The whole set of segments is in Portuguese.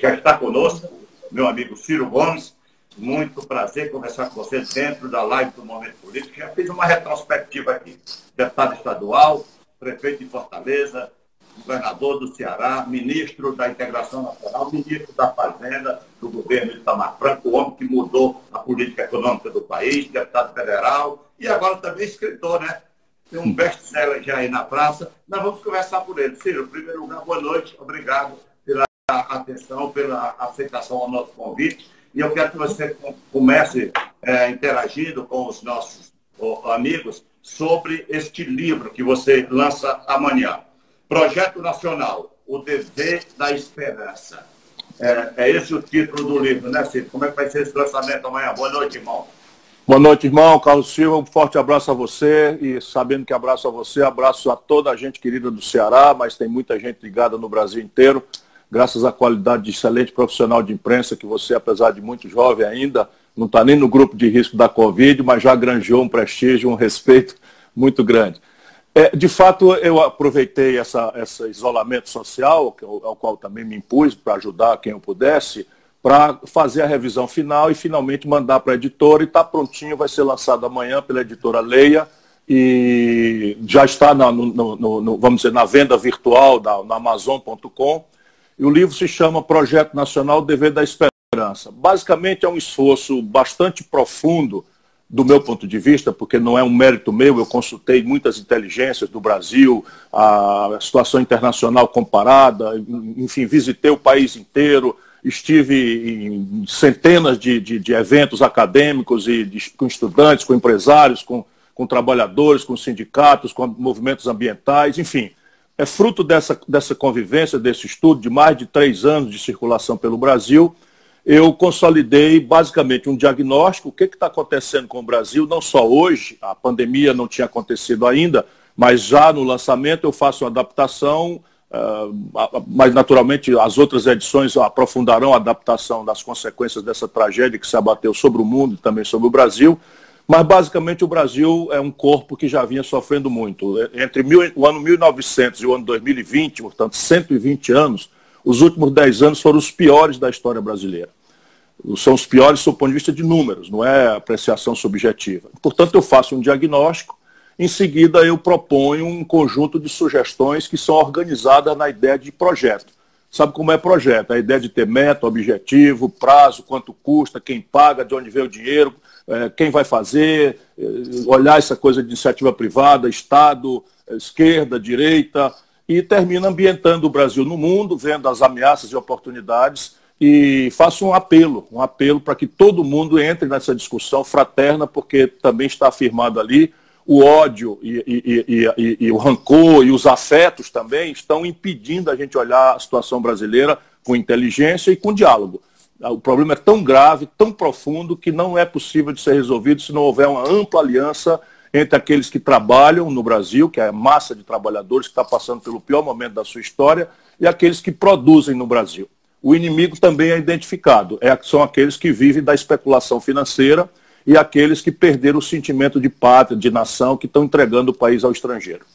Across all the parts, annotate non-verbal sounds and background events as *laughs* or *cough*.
Já está conosco, meu amigo Ciro Gomes. Muito prazer conversar com você dentro da live do Momento Político. Já fiz uma retrospectiva aqui. Deputado estadual, prefeito de Fortaleza, governador do Ceará, ministro da Integração Nacional, ministro da Fazenda do governo de Itamar Franco, o homem que mudou a política econômica do país, deputado federal e agora também escritor, né? Tem um best-seller já aí na praça. Nós vamos conversar por ele. Ciro, primeiro lugar, boa noite. Obrigado atenção, pela aceitação ao nosso convite. E eu quero que você comece é, interagindo com os nossos amigos sobre este livro que você lança amanhã. Projeto Nacional, o dever da esperança. É, é, esse o título do livro, né, Ciro? Como é que vai ser esse lançamento amanhã? Boa noite, irmão. Boa noite, irmão. Carlos Silva, um forte abraço a você e sabendo que abraço a você, abraço a toda a gente querida do Ceará, mas tem muita gente ligada no Brasil inteiro, graças à qualidade de excelente profissional de imprensa que você, apesar de muito jovem ainda, não está nem no grupo de risco da Covid, mas já granjeou um prestígio, um respeito muito grande. É, de fato, eu aproveitei essa, esse isolamento social, ao qual também me impus para ajudar quem eu pudesse, para fazer a revisão final e finalmente mandar para a editora e está prontinho, vai ser lançado amanhã pela editora Leia e já está na, no, no, no, vamos dizer, na venda virtual da, na Amazon.com. E o livro se chama Projeto Nacional Dever da Esperança. Basicamente é um esforço bastante profundo do meu ponto de vista, porque não é um mérito meu, eu consultei muitas inteligências do Brasil, a situação internacional comparada, enfim, visitei o país inteiro, estive em centenas de, de, de eventos acadêmicos e de, com estudantes, com empresários, com, com trabalhadores, com sindicatos, com movimentos ambientais, enfim. É fruto dessa, dessa convivência, desse estudo de mais de três anos de circulação pelo Brasil, eu consolidei basicamente um diagnóstico, o que está acontecendo com o Brasil, não só hoje, a pandemia não tinha acontecido ainda, mas já no lançamento eu faço uma adaptação, uh, mas naturalmente as outras edições aprofundarão a adaptação das consequências dessa tragédia que se abateu sobre o mundo e também sobre o Brasil. Mas basicamente o Brasil é um corpo que já vinha sofrendo muito. Entre mil, o ano 1900 e o ano 2020, portanto 120 anos, os últimos 10 anos foram os piores da história brasileira. São os piores do ponto de vista de números, não é apreciação subjetiva. Portanto, eu faço um diagnóstico, em seguida eu proponho um conjunto de sugestões que são organizadas na ideia de projeto. Sabe como é projeto? A ideia de ter meta, objetivo, prazo, quanto custa, quem paga, de onde vem o dinheiro, é, quem vai fazer, é, olhar essa coisa de iniciativa privada, Estado, esquerda, direita, e termina ambientando o Brasil no mundo, vendo as ameaças e oportunidades e faço um apelo, um apelo para que todo mundo entre nessa discussão fraterna, porque também está afirmado ali o ódio e, e, e, e, o rancor e os afetos também estão impedindo a gente olhar a situação brasileira com inteligência e com diálogo. O problema é tão grave, tão profundo, que não é possível de ser resolvido se não houver uma ampla aliança entre aqueles que trabalham no Brasil, que é a massa de trabalhadores que está passando pelo pior momento da sua história, e aqueles que produzem no Brasil. O inimigo também é identificado, é, são aqueles que vivem da especulação financeira e aqueles que perderam o sentimento de pátria, de nação, que estão entregando o país ao estrangeiro.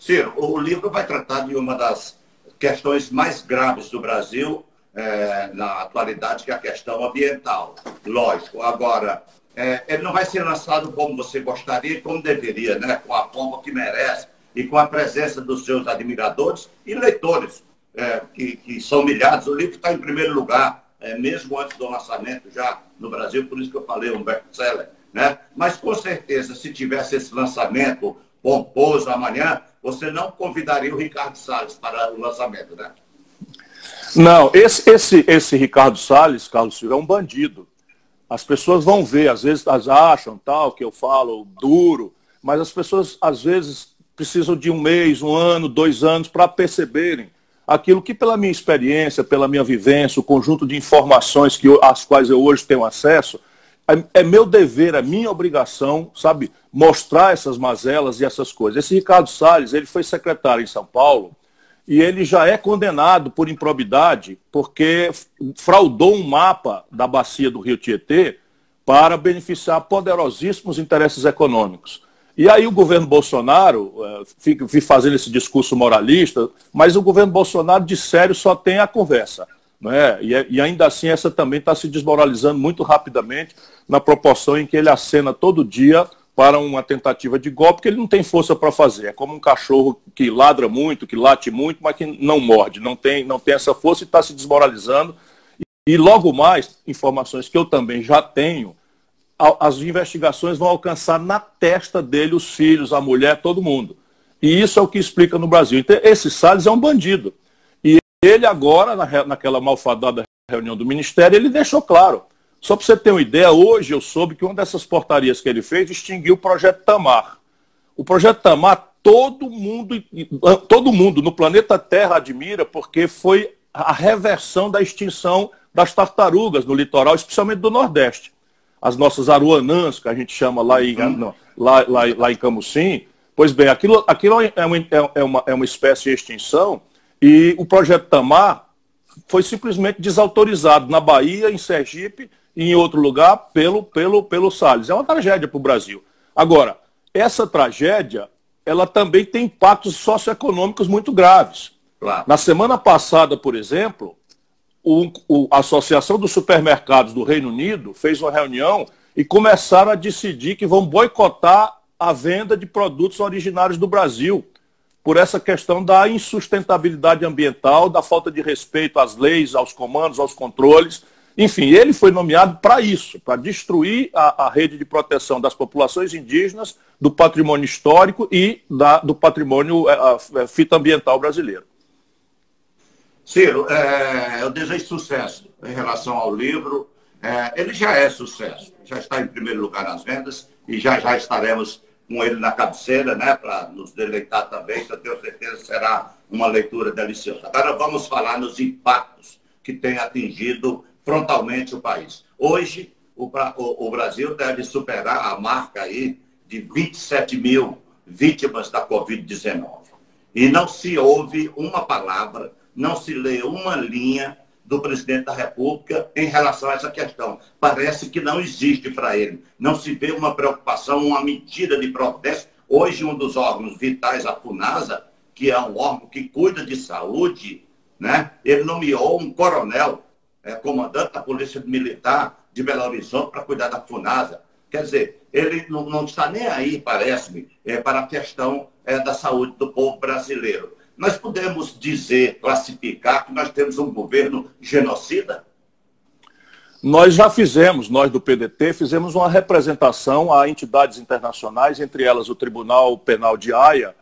Ciro, o livro vai tratar de uma das questões mais graves do Brasil é, na atualidade, que é a questão ambiental. Lógico. Agora, é, ele não vai ser lançado como você gostaria e como deveria, né? com a pompa que merece e com a presença dos seus admiradores e leitores, é, que, que, são milhares. O livro está em primeiro lugar, é, mesmo antes do lançamento já no Brasil, por isso que eu falei um best-seller. Né? Mas, com certeza, se tivesse esse lançamento pomposo amanhã, você não convidaria o Ricardo Salles para o lançamento, né? Não, esse, esse, esse Ricardo Salles, Carlos Silva, é um bandido. As pessoas vão ver, às vezes elas acham tal que eu falo duro, mas as pessoas às vezes precisam de um mês, um ano, dois anos para perceberem aquilo que pela minha experiência, pela minha vivência, o conjunto de informações que eu, às quais eu hoje tenho acesso, é, é meu dever, é minha obrigação, sabe, mostrar essas mazelas e essas coisas. Esse Ricardo Salles, ele foi secretário em São Paulo e ele já é condenado por improbidade porque fraudou um mapa da bacia do Rio Tietê para beneficiar poderosíssimos interesses econômicos. E aí o governo Bolsonaro, eh, fica fazendo esse discurso moralista, mas o governo Bolsonaro de sério só tem a conversa. Não é? E, e ainda assim, essa também está se desmoralizando muito rapidamente, na proporção em que ele acena todo dia para uma tentativa de golpe que ele não tem força para fazer. É como um cachorro que ladra muito, que late muito, mas que não morde, não tem, não tem essa força e está se desmoralizando. E, logo mais, informações que eu também já tenho, as investigações vão alcançar na testa dele os filhos, a mulher, todo mundo. E isso é o que explica no Brasil. Então, esse Salles é um bandido. E ele agora, na, naquela malfadada reunião do Ministério, ele deixou claro só para você ter uma ideia, hoje eu soube que uma dessas portarias que ele fez extinguiu o projeto Tamar. O projeto Tamar, todo mundo, todo mundo no planeta Terra admira porque foi a reversão da extinção das tartarugas no litoral, especialmente do Nordeste. As nossas aruanãs, que a gente chama lá em, uhum. lá, lá, lá em Camusim. Pois bem, aquilo, aquilo é, uma, é, uma, é uma espécie em extinção e o projeto Tamar foi simplesmente desautorizado na Bahia, em Sergipe em outro lugar pelo, pelo, pelo Salles. É uma tragédia para o Brasil. Agora, essa tragédia, ela também tem impactos socioeconômicos muito graves. Claro. Na semana passada, por exemplo, o, o, a Associação dos Supermercados do Reino Unido fez uma reunião e começaram a decidir que vão boicotar a venda de produtos originários do Brasil, por essa questão da insustentabilidade ambiental, da falta de respeito às leis, aos comandos, aos controles enfim, ele foi nomeado para isso, para destruir a, a, rede de proteção das populações indígenas, do patrimônio histórico e da, do patrimônio a, a, fitoambiental brasileiro. Ciro, é, eu desejo sucesso em relação ao livro. É, ele já é sucesso, já está em primeiro lugar nas vendas e já já estaremos com ele na cabeceira, né, para nos deleitar também, que eu tenho certeza será uma leitura deliciosa. Agora vamos falar nos impactos que tem atingido frontalmente o país. Hoje, o, o, o Brasil deve superar a marca aí de 27 mil vítimas da Covid-19. E não se ouve uma palavra, não se lê uma linha do presidente da República em relação a essa questão. Parece que não existe para ele. Não se vê uma preocupação, uma medida de protesto. Hoje, um dos órgãos vitais, a FUNASA, que é um órgão que cuida de saúde, né? ele nomeou um coronel é, comandante da Polícia Militar de Belo Horizonte para cuidar da FUNASA. Quer dizer, ele não, não está nem aí, parece-me, é, para a questão é, da saúde do povo brasileiro. Nós podemos dizer, classificar, que nós temos um governo genocida? Nós já fizemos, nós do PDT, fizemos uma representação a entidades internacionais, entre elas o Tribunal Penal de Haia,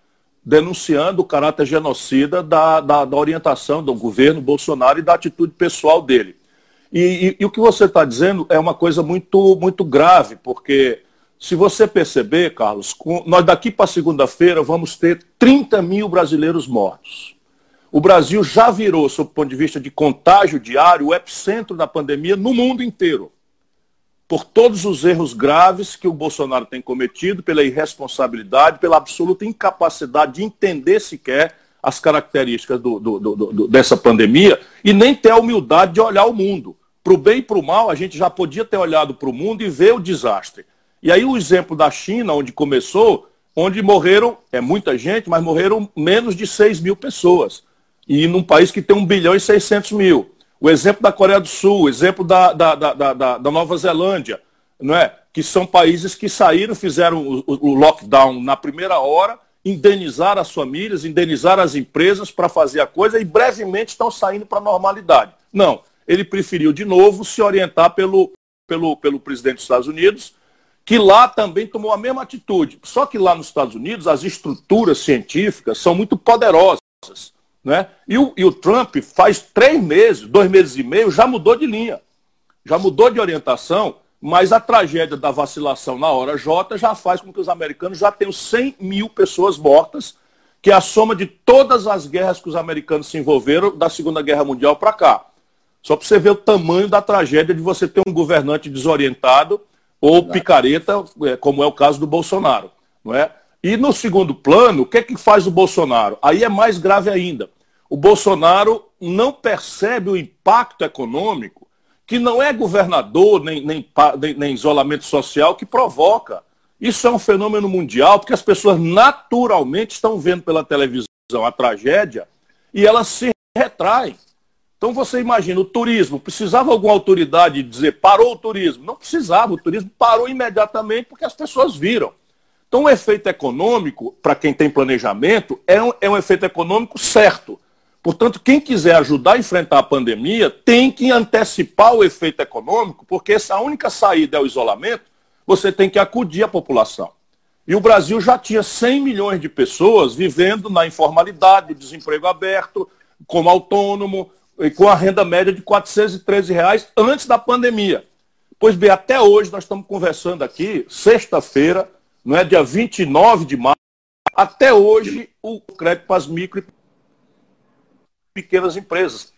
denunciando o caráter genocida da, da, da orientação do governo Bolsonaro e da atitude pessoal dele. E, e, e o que você está dizendo é uma coisa muito, muito grave, porque se você perceber, Carlos, com, nós daqui para segunda-feira vamos ter 30 mil brasileiros mortos. O Brasil já virou, sob o ponto de vista de contágio diário, o epicentro da pandemia no mundo inteiro por todos os erros graves que o Bolsonaro tem cometido, pela irresponsabilidade, pela absoluta incapacidade de entender sequer as características do, do, do, dessa pandemia e nem ter a humildade de olhar o mundo. Para o bem e para o mal, a gente já podia ter olhado para o mundo e ver o desastre. E aí o exemplo da China, onde começou, onde morreram, é muita gente, mas morreram menos de 6 mil pessoas. E num país que tem 1 bilhão e 600 mil o exemplo da Coreia do Sul, o exemplo da, da, da, da, da Nova Zelândia, não é? que são países que saíram, fizeram o, o lockdown na primeira hora, indenizaram as famílias, indenizaram as empresas para fazer a coisa e brevemente estão saindo para a normalidade. Não, ele preferiu de novo se orientar pelo, pelo, pelo presidente dos Estados Unidos, que lá também tomou a mesma atitude. Só que lá nos Estados Unidos as estruturas científicas são muito poderosas. Né? E, o, e o Trump faz três meses, dois meses e meio, já mudou de linha, já mudou de orientação, mas a tragédia da vacilação na hora J já faz com que os americanos já tenham 100 mil pessoas mortas, que é a soma de todas as guerras que os americanos se envolveram da Segunda Guerra Mundial para cá. Só para você ver o tamanho da tragédia de você ter um governante desorientado ou picareta, é, como é o caso do Bolsonaro. Não é? E no segundo plano, o que é que faz o Bolsonaro? Aí é mais grave ainda. O Bolsonaro não percebe o impacto econômico que não é governador nem, nem, nem, isolamento social que provoca. Isso é um fenômeno mundial, porque as pessoas naturalmente estão vendo pela televisão a tragédia e elas se retraem. Então você imagina, o turismo, precisava alguma autoridade dizer parou o turismo? Não precisava, o turismo parou imediatamente porque as pessoas viram. Então o efeito econômico, para quem tem planejamento, é um, é um efeito econômico certo. Portanto, quem quiser ajudar a enfrentar a pandemia tem que antecipar o efeito econômico, porque essa única saída é o isolamento, você tem que acudir a população. E o Brasil já tinha 100 milhões de pessoas vivendo na informalidade, o desemprego aberto, como autônomo, e com a renda média de 413 reais antes da pandemia. Pois bem, até hoje nós estamos conversando aqui, sexta-feira, não é dia 29 de março, até hoje o crédito para as micro pequenas empresas.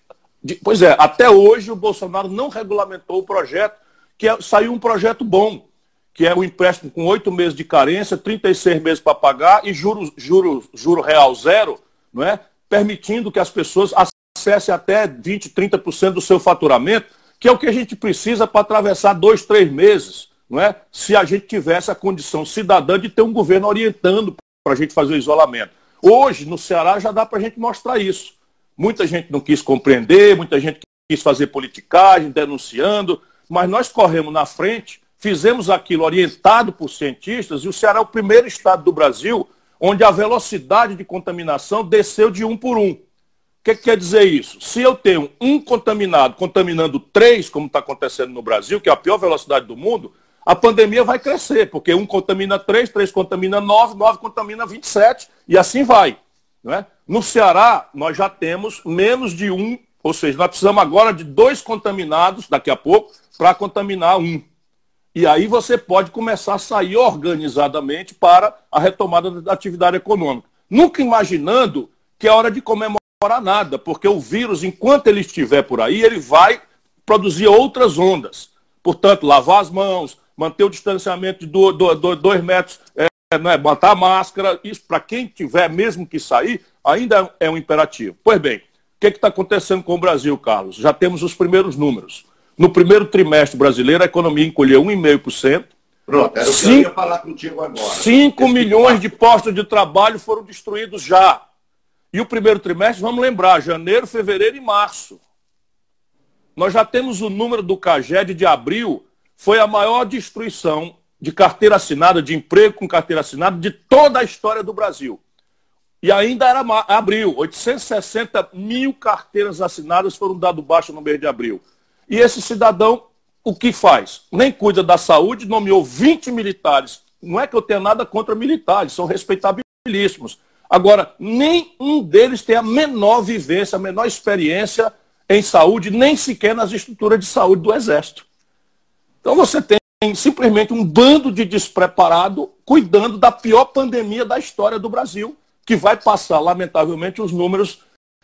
Pois é, até hoje o Bolsonaro não regulamentou o projeto, que é, saiu um projeto bom, que é o empréstimo com oito meses de carência, 36 meses para pagar e juro, real zero, não é? permitindo que as pessoas acesse até 20%, 30% do seu faturamento, que é o que a gente precisa para atravessar dois, três meses, não é? se a gente tivesse a condição cidadã de ter um governo orientando para a gente fazer o isolamento. Hoje, no Ceará, já dá para a gente mostrar isso. Muita gente não quis compreender, muita gente quis fazer politicagem, denunciando, mas nós corremos na frente, fizemos aquilo orientado por cientistas, e o Ceará é o primeiro estado do Brasil onde a velocidade de contaminação desceu de um por um que, que quer dizer isso? Se eu tenho um contaminado contaminando três, como está acontecendo no Brasil, que é a pior velocidade do mundo, a pandemia vai crescer, porque um contamina três, três contamina nove, nove contamina 27, e assim vai. Não é? No Ceará, nós já temos menos de um, ou seja, nós precisamos agora de dois contaminados, daqui a pouco, para contaminar um. E aí você pode começar a sair organizadamente para a retomada da atividade econômica. Nunca imaginando que é hora de comemorar nada, porque o vírus, enquanto ele estiver por aí, ele vai produzir outras ondas. Portanto, lavar as mãos, manter o distanciamento de dois, dois, dois metros, é, né, botar a máscara, isso para quem tiver mesmo que sair, ainda é um imperativo. Pois bem, o que está acontecendo com o Brasil, Carlos? Já temos os primeiros números. No primeiro trimestre brasileiro, a economia encolheu 1,5%. Pronto, era o que eu ia falar contigo agora. 5 milhões de postos de trabalho foram destruídos já. E o primeiro trimestre, vamos lembrar, janeiro, fevereiro e março. Nós já temos o número do CAGED de abril, foi a maior destruição de carteira assinada, de emprego com carteira assinada de toda a história do Brasil. E ainda era abril, 860 mil carteiras assinadas foram dadas baixo no mês de abril. E esse cidadão, o que faz? Nem cuida da saúde, nomeou 20 militares. Não é que eu tenha nada contra militares, são respeitabilíssimos. Agora, nenhum deles tem a menor vivência, a menor experiência em saúde, nem sequer nas estruturas de saúde do Exército. Então você tem simplesmente um bando de despreparado cuidando da pior pandemia da história do Brasil, que vai passar, lamentavelmente, os números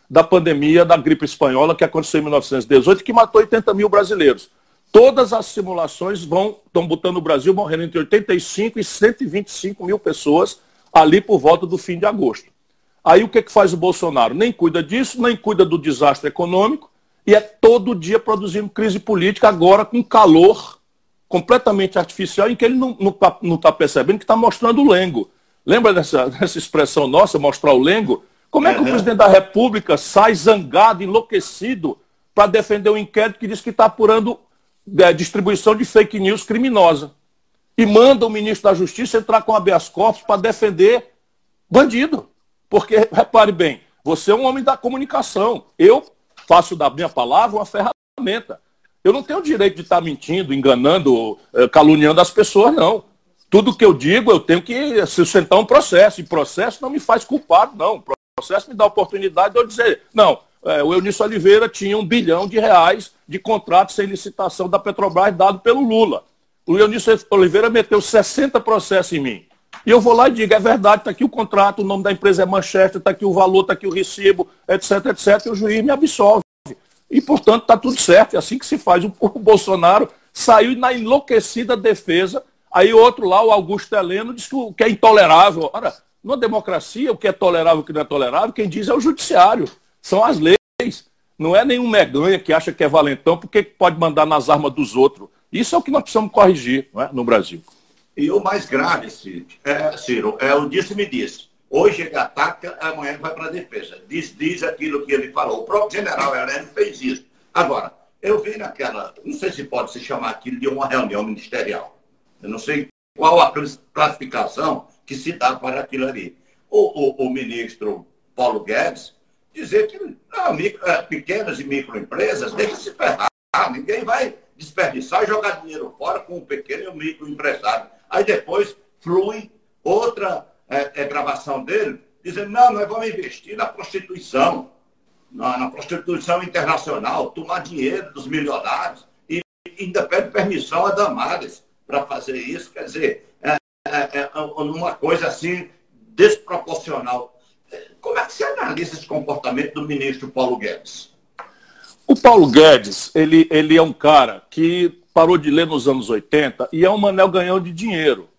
da pandemia da gripe espanhola que aconteceu em 1918, que matou 80 mil brasileiros. Todas as simulações vão estão botando o Brasil morrendo entre 85 e 125 mil pessoas ali por volta do fim de agosto. Aí o que, que faz o Bolsonaro? Nem cuida disso, nem cuida do desastre econômico, e é todo dia produzindo crise política, agora com calor completamente artificial, em que ele não está tá percebendo que está mostrando o lengo. Lembra dessa, dessa expressão nossa, mostrar o lengo? Como é que o presidente da República sai zangado, enlouquecido, para defender um inquérito que diz que está apurando é, distribuição de fake news criminosa? e manda o ministro da Justiça entrar com habeas corpus para defender bandido. Porque, repare bem, você é um homem da comunicação. Eu faço da minha palavra uma ferramenta. Eu não tenho o direito de estar mentindo, enganando, eh, caluniando as pessoas, não. Tudo que eu digo, eu tenho que sustentar um processo. E processo não me faz culpado, não. O processo me dá a oportunidade de eu dizer, não, é, o Eunício Oliveira tinha um bilhão de reais de contrato sem licitação da Petrobras dado pelo Lula. O Eunício Oliveira meteu 60 processos em mim. E eu vou lá e digo, é verdade, está aqui o contrato, o nome da empresa é Manchester, está aqui o valor, está aqui o recibo, etc, etc, e o juiz me absolve. E, portanto, está tudo certo, é assim que se faz. O, *laughs* o Bolsonaro saiu na enlouquecida defesa, aí outro lá, o Augusto Heleno, diz que, o, que é intolerável. Ora, numa democracia, o que é tolerável e o que não é tolerável, quem diz é o judiciário, são as leis. Não é nenhum meganha que acha que é valentão porque pode mandar nas armas dos outros. Isso é o que nós precisamos corrigir é? no Brasil. E o mais grave, Ciro, é, Ciro, é o disse-me disse. Hoje ele ataca, amanhã ele vai para a defesa. Diz, diz aquilo que ele falou. O próprio general Heleno fez isso. Agora, eu vi naquela, não sei se pode se chamar aquilo de uma reunião ministerial. Eu não sei qual a classificação que se dá para aquilo ali. O, o, o ministro Paulo Guedes dizer que não, micro, é, pequenas e microempresas deixa se ferrar. Ninguém vai desperdiçar e jogar dinheiro fora com o pequeno e o microempresário. Aí depois flui outra é, é, gravação dele, dizendo, não, nós vamos investir na prostituição, na, na prostituição internacional, tomar dinheiro dos milionários e ainda pede permissão a Damares para fazer isso. Quer dizer, é, é, é uma coisa assim desproporcional. Como é que você analisa esse comportamento do ministro Paulo Guedes? O Paulo Guedes, ele, ele é um cara que parou de ler nos anos 80 e é um manel ganhão de dinheiro.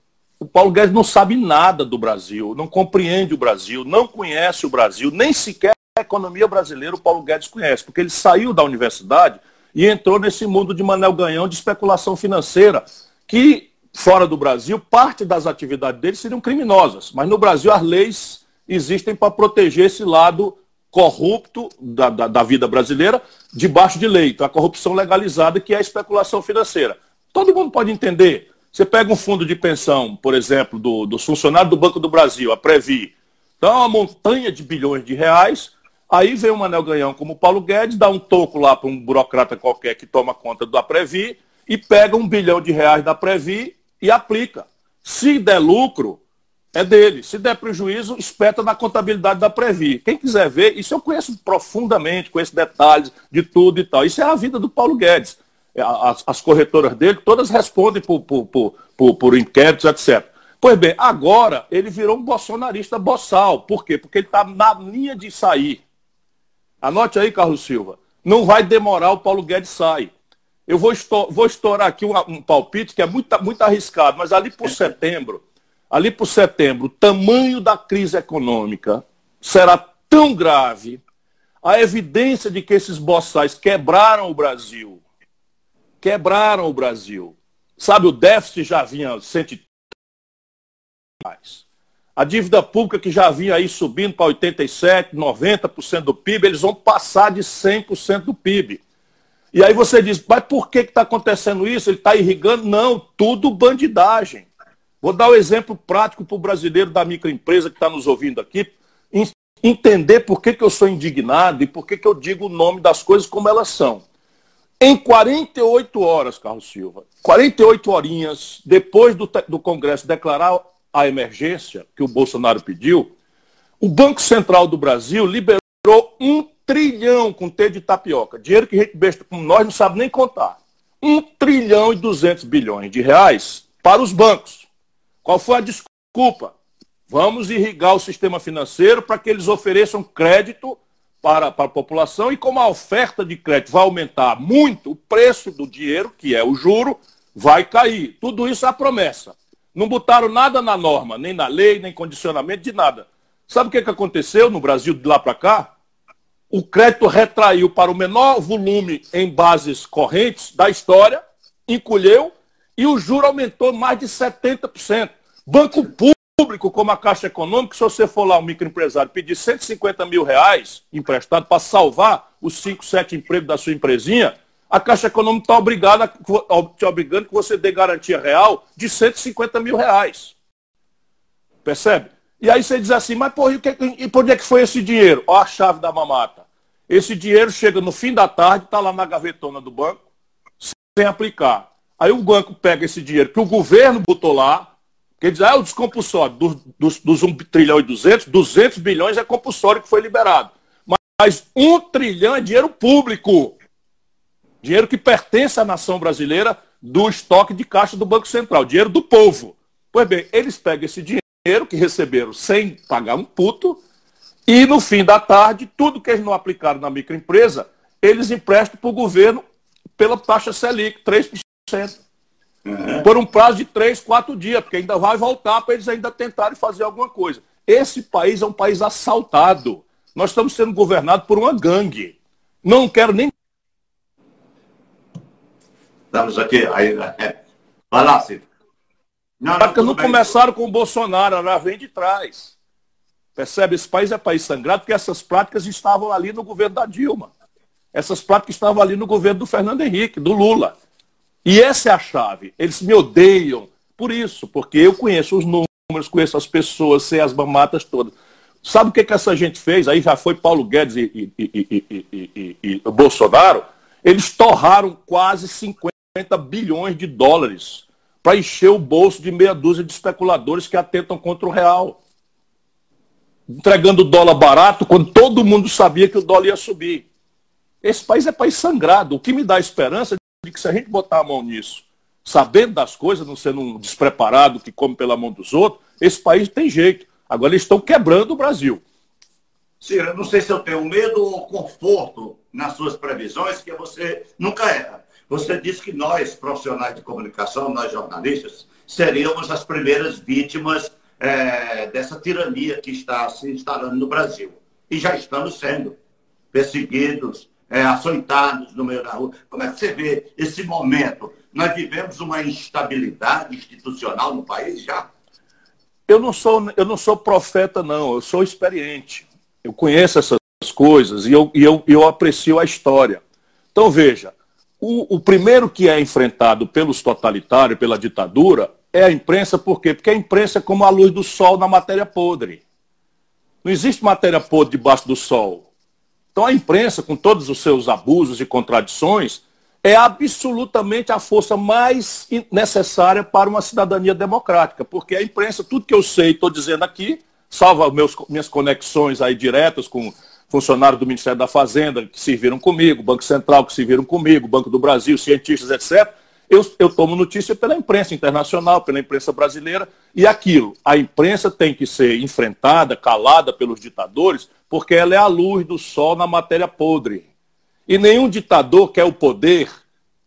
O Paulo Guedes não sabe nada do Brasil, não compreende o Brasil, não conhece o Brasil, nem sequer a economia brasileira o Paulo Guedes conhece, porque ele saiu da universidade e entrou nesse mundo de manel ganhão de especulação financeira, que fora do Brasil, parte das atividades dele seriam criminosas, mas no Brasil as leis existem para proteger esse lado corrupto da, da, da, vida brasileira debaixo de lei. Então, a corrupção legalizada, que é a especulação financeira. Todo mundo pode entender. Você pega um fundo de pensão, por exemplo, do, do funcionário do Banco do Brasil, a Previ. Então, é uma montanha de bilhões de reais. Aí vem um Manel Ganhão como o Paulo Guedes, dá um toco lá para um burocrata qualquer que toma conta da Previ e pega um bilhão de reais da Previ e aplica. Se der lucro, é dele. Se der prejuízo, espeta na contabilidade da Previ. Quem quiser ver, isso eu conheço profundamente, conheço detalhes de tudo e tal. Isso é a vida do Paulo Guedes. As, as corretoras dele, todas respondem por, por, por, por, por inquéritos, etc. Pois bem, agora ele virou um bolsonarista boçal. Por quê? Porque ele está na linha de sair. Anote aí, Carlos Silva. Não vai demorar o Paulo Guedes sair. Eu vou, vou estourar aqui um, um palpite que é muito, muito arriscado, mas ali por setembro ali por setembro, o tamanho da crise econômica será tão grave, a evidência de que esses boçais quebraram o Brasil, quebraram o Brasil. Sabe, o déficit já vinha 130 mais. A dívida pública que já vinha aí subindo para 87, 90% do PIB, eles vão passar de 100% do PIB. E aí você diz, mas por que está acontecendo isso? Ele está irrigando? Não, tudo bandidagem. Vou dar um exemplo prático para o brasileiro da microempresa que está nos ouvindo aqui, entender por que, que eu sou indignado e por que, que eu digo o nome das coisas como elas são. Em 48 horas, Carlos Silva, 48 horinhas depois do, do Congresso declarar a emergência que o Bolsonaro pediu, o Banco Central do Brasil liberou um trilhão com T de tapioca. Dinheiro que gente besta como nós não sabe nem contar. Um trilhão e duzentos bilhões de reais para os bancos. Qual foi a desculpa? Vamos irrigar o sistema financeiro para que eles ofereçam crédito para, para a população e como a oferta de crédito vai aumentar muito, o preço do dinheiro, que é o juro, vai cair. Tudo isso é a promessa. Não botaram nada na norma, nem na lei, nem condicionamento de nada. Sabe o que, que aconteceu no Brasil de lá para cá? O crédito retraiu para o menor volume em bases correntes da história, encolheu e o juro aumentou mais de 70%. Banco público, como a Caixa Econômica, se você for lá um microempresário pedir 150 mil reais emprestado para salvar os 5, 7 empregos da sua empresinha, a Caixa Econômica está obrigada, te obrigando que você dê garantia real de 150 mil reais. Percebe? E aí você diz assim, mas porra, e por onde é que foi esse dinheiro? Ó a chave da mamata. Esse dinheiro chega no fim da tarde, está lá na gavetona do banco, sem aplicar. Aí o banco pega esse dinheiro que o governo botou lá, que diz, ah, o descompulsório dos, dos, dos 1 trilhão e 200, 200 bilhões é compulsório que foi liberado. Mas 1 trilhão é dinheiro público. Dinheiro que pertence à nação brasileira do estoque de caixa do Banco Central, dinheiro do povo. Pois bem, eles pegam esse dinheiro que receberam sem pagar um puto, e no fim da tarde, tudo que eles não aplicaram na microempresa, eles emprestam para o governo pela taxa Selic, 3%. Uhum. Por um prazo de três, quatro dias, porque ainda vai voltar para eles ainda tentarem fazer alguma coisa. Esse país é um país assaltado. Nós estamos sendo governados por uma gangue. Não quero nem. Estamos aqui. Aí, é. Vai lá, Cid. Não, não, não começaram com o Bolsonaro, ela vem de trás. Percebe? Esse país é país sangrado porque essas práticas estavam ali no governo da Dilma. Essas práticas estavam ali no governo do Fernando Henrique, do Lula. E essa é a chave. Eles me odeiam por isso, porque eu conheço os números, conheço as pessoas, sei as mamatas todas. Sabe o que, que essa gente fez? Aí já foi Paulo Guedes e, e, e, e Bolsonaro. Eles torraram quase 50 bilhões de dólares para encher o bolso de meia dúzia de especuladores que atentam contra o real. Entregando dólar barato quando todo mundo sabia que o dólar ia subir. Esse país é país sangrado. O que me dá esperança é que se a gente botar a mão nisso, sabendo das coisas, não sendo um despreparado que come pela mão dos outros, esse país tem jeito. Agora eles estão quebrando o Brasil. Ciro, eu não sei se eu tenho medo ou conforto nas suas previsões, que você nunca erra. Você disse que nós, profissionais de comunicação, nós jornalistas, seríamos as primeiras vítimas é, dessa tirania que está se instalando no Brasil. E já estamos sendo perseguidos, é, açoitados no meio da rua. Como é que você vê esse momento? Nós vivemos uma instabilidade institucional no país já? Eu não sou, eu não sou profeta, não. Eu sou experiente. Eu conheço essas coisas e eu, e eu, eu aprecio a história. Então, veja, o, o, primeiro que é enfrentado pelos totalitários, pela ditadura, é a imprensa, por quê? Porque a imprensa é como a luz do sol na matéria podre. Não existe matéria podre debaixo do sol. Então a imprensa, com todos os seus abusos e contradições, é absolutamente a força mais necessária para uma cidadania democrática. Porque a imprensa, tudo que eu sei, estou dizendo aqui, salva meus, minhas conexões aí diretas com funcionários do Ministério da Fazenda que serviram comigo, Banco Central que serviram comigo, Banco do Brasil, cientistas, etc. Eu, eu tomo notícia pela imprensa internacional, pela imprensa brasileira, e aquilo, a imprensa tem que ser enfrentada, calada pelos ditadores, porque ela é a luz do sol na matéria podre. E nenhum ditador quer o poder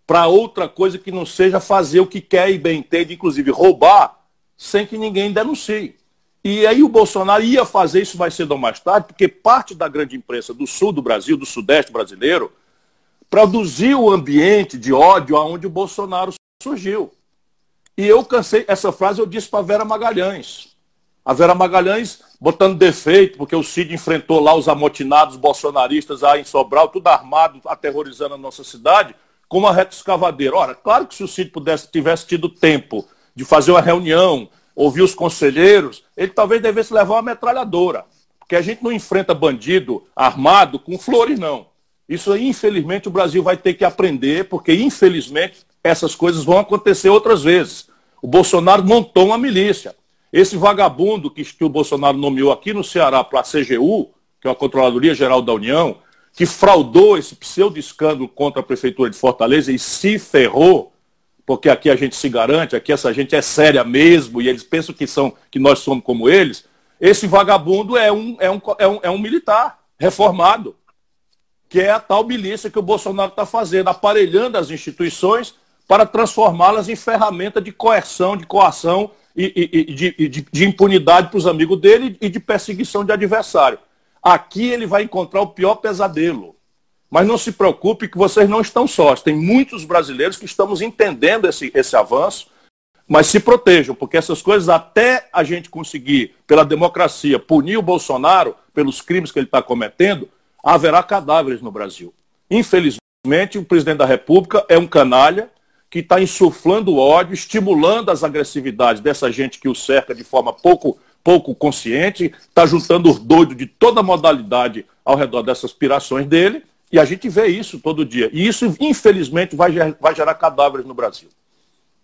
para outra coisa que não seja fazer o que quer e bem entende, inclusive roubar, sem que ninguém denuncie. E aí o Bolsonaro ia fazer isso mais cedo ou mais tarde, porque parte da grande imprensa do sul do Brasil, do sudeste brasileiro, produziu o ambiente de ódio aonde o Bolsonaro surgiu. E eu cansei, essa frase eu disse para Vera Magalhães. A Vera Magalhães botando defeito, porque o Cid enfrentou lá os amotinados bolsonaristas aí em Sobral, tudo armado, aterrorizando a nossa cidade, com uma reta escavadeira. Ora, claro que se o Cid pudesse, tivesse tido tempo de fazer uma reunião, ouvir os conselheiros, ele talvez devesse levar uma metralhadora. Porque a gente não enfrenta bandido armado com flores, não. Isso aí, infelizmente, o Brasil vai ter que aprender, porque, infelizmente, essas coisas vão acontecer outras vezes. O Bolsonaro montou uma milícia. Esse vagabundo que, que o Bolsonaro nomeou aqui no Ceará para a CGU, que é a Controladoria Geral da União, que fraudou esse pseudo-escândalo contra a Prefeitura de Fortaleza e se ferrou, porque aqui a gente se garante, aqui essa gente é séria mesmo, e eles pensam que, são, que nós somos como eles, esse vagabundo é um, é um, é um, é um militar reformado, que é a tal milícia que o Bolsonaro está fazendo, aparelhando as instituições para transformá-las em ferramenta de coerção, de coação e, e, e de, de, de impunidade para os amigos dele e de perseguição de adversário. Aqui ele vai encontrar o pior pesadelo. Mas não se preocupe que vocês não estão sós. Tem muitos brasileiros que estamos entendendo esse, esse avanço, mas se protejam, porque essas coisas, até a gente conseguir, pela democracia, punir o Bolsonaro pelos crimes que ele está cometendo, haverá cadáveres no Brasil. Infelizmente, o presidente da República é um canalha que está insuflando ódio, estimulando as agressividades dessa gente que o cerca de forma pouco, pouco consciente, está juntando os doidos de toda modalidade ao redor dessas aspirações dele e a gente vê isso todo dia. E isso, infelizmente, vai, vai gerar cadáveres no Brasil.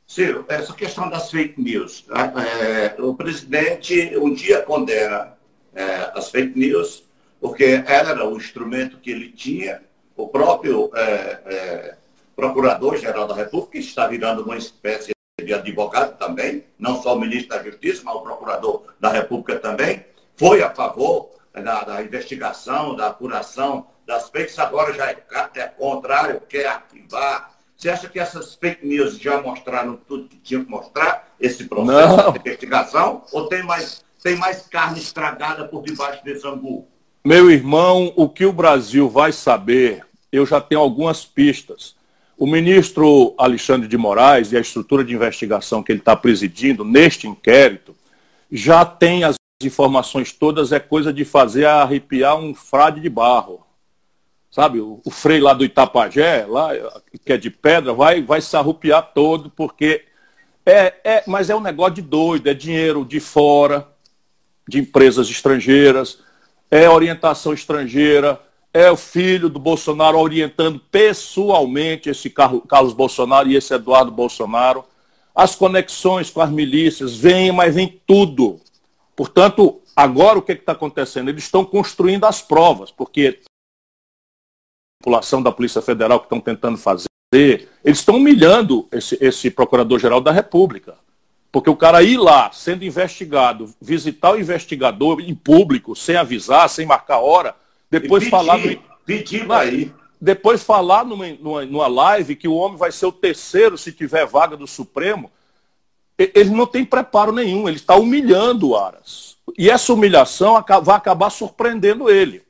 Ciro, essa questão das fake news. Tá? É, o presidente um dia condena é, as fake news, porque era o instrumento que ele tinha, o próprio é, é Procurador-Geral da República, que está virando uma espécie de advogado também, não só o ministro da Justiça, mas o Procurador da República também, foi a favor da, da investigação, da apuração das fakes, agora já é, é contrário, quer arquivar. Você acha que essas fake news já mostraram tudo que tinha que mostrar, esse processo Não. de investigação, ou tem mais, tem mais carne estragada por debaixo desse angu? Meu irmão, o que o Brasil vai saber, eu já tenho algumas pistas. O ministro Alexandre de Moraes e a estrutura de investigação que ele está presidindo neste inquérito já tem as informações todas é coisa de fazer arrepiar um frade de barro. Sabe, o, o frei lá do Itapajé, lá, que é de pedra, vai, vai se arrupiar todo, porque é, é, mas é um negócio de doido, é dinheiro de fora, de empresas estrangeiras, é orientação estrangeira, é o filho do Bolsonaro orientando pessoalmente esse Carlos Bolsonaro e esse Eduardo Bolsonaro. As conexões com as milícias vêm, mas vem tudo. Portanto, agora o que está acontecendo? Eles estão construindo as provas, porque a população da Polícia Federal que estão tentando fazer, eles estão humilhando esse, esse Procurador-Geral da República. Porque o cara ir lá, sendo investigado, visitar o investigador em público, sem avisar, sem marcar hora, depois pedir, falar. No... Pedir aí. Depois falar numa, numa, numa live que o homem vai ser o terceiro se tiver vaga do Supremo. Ele não tem preparo nenhum, ele está humilhando o Aras. E essa humilhação vai acabar surpreendendo ele.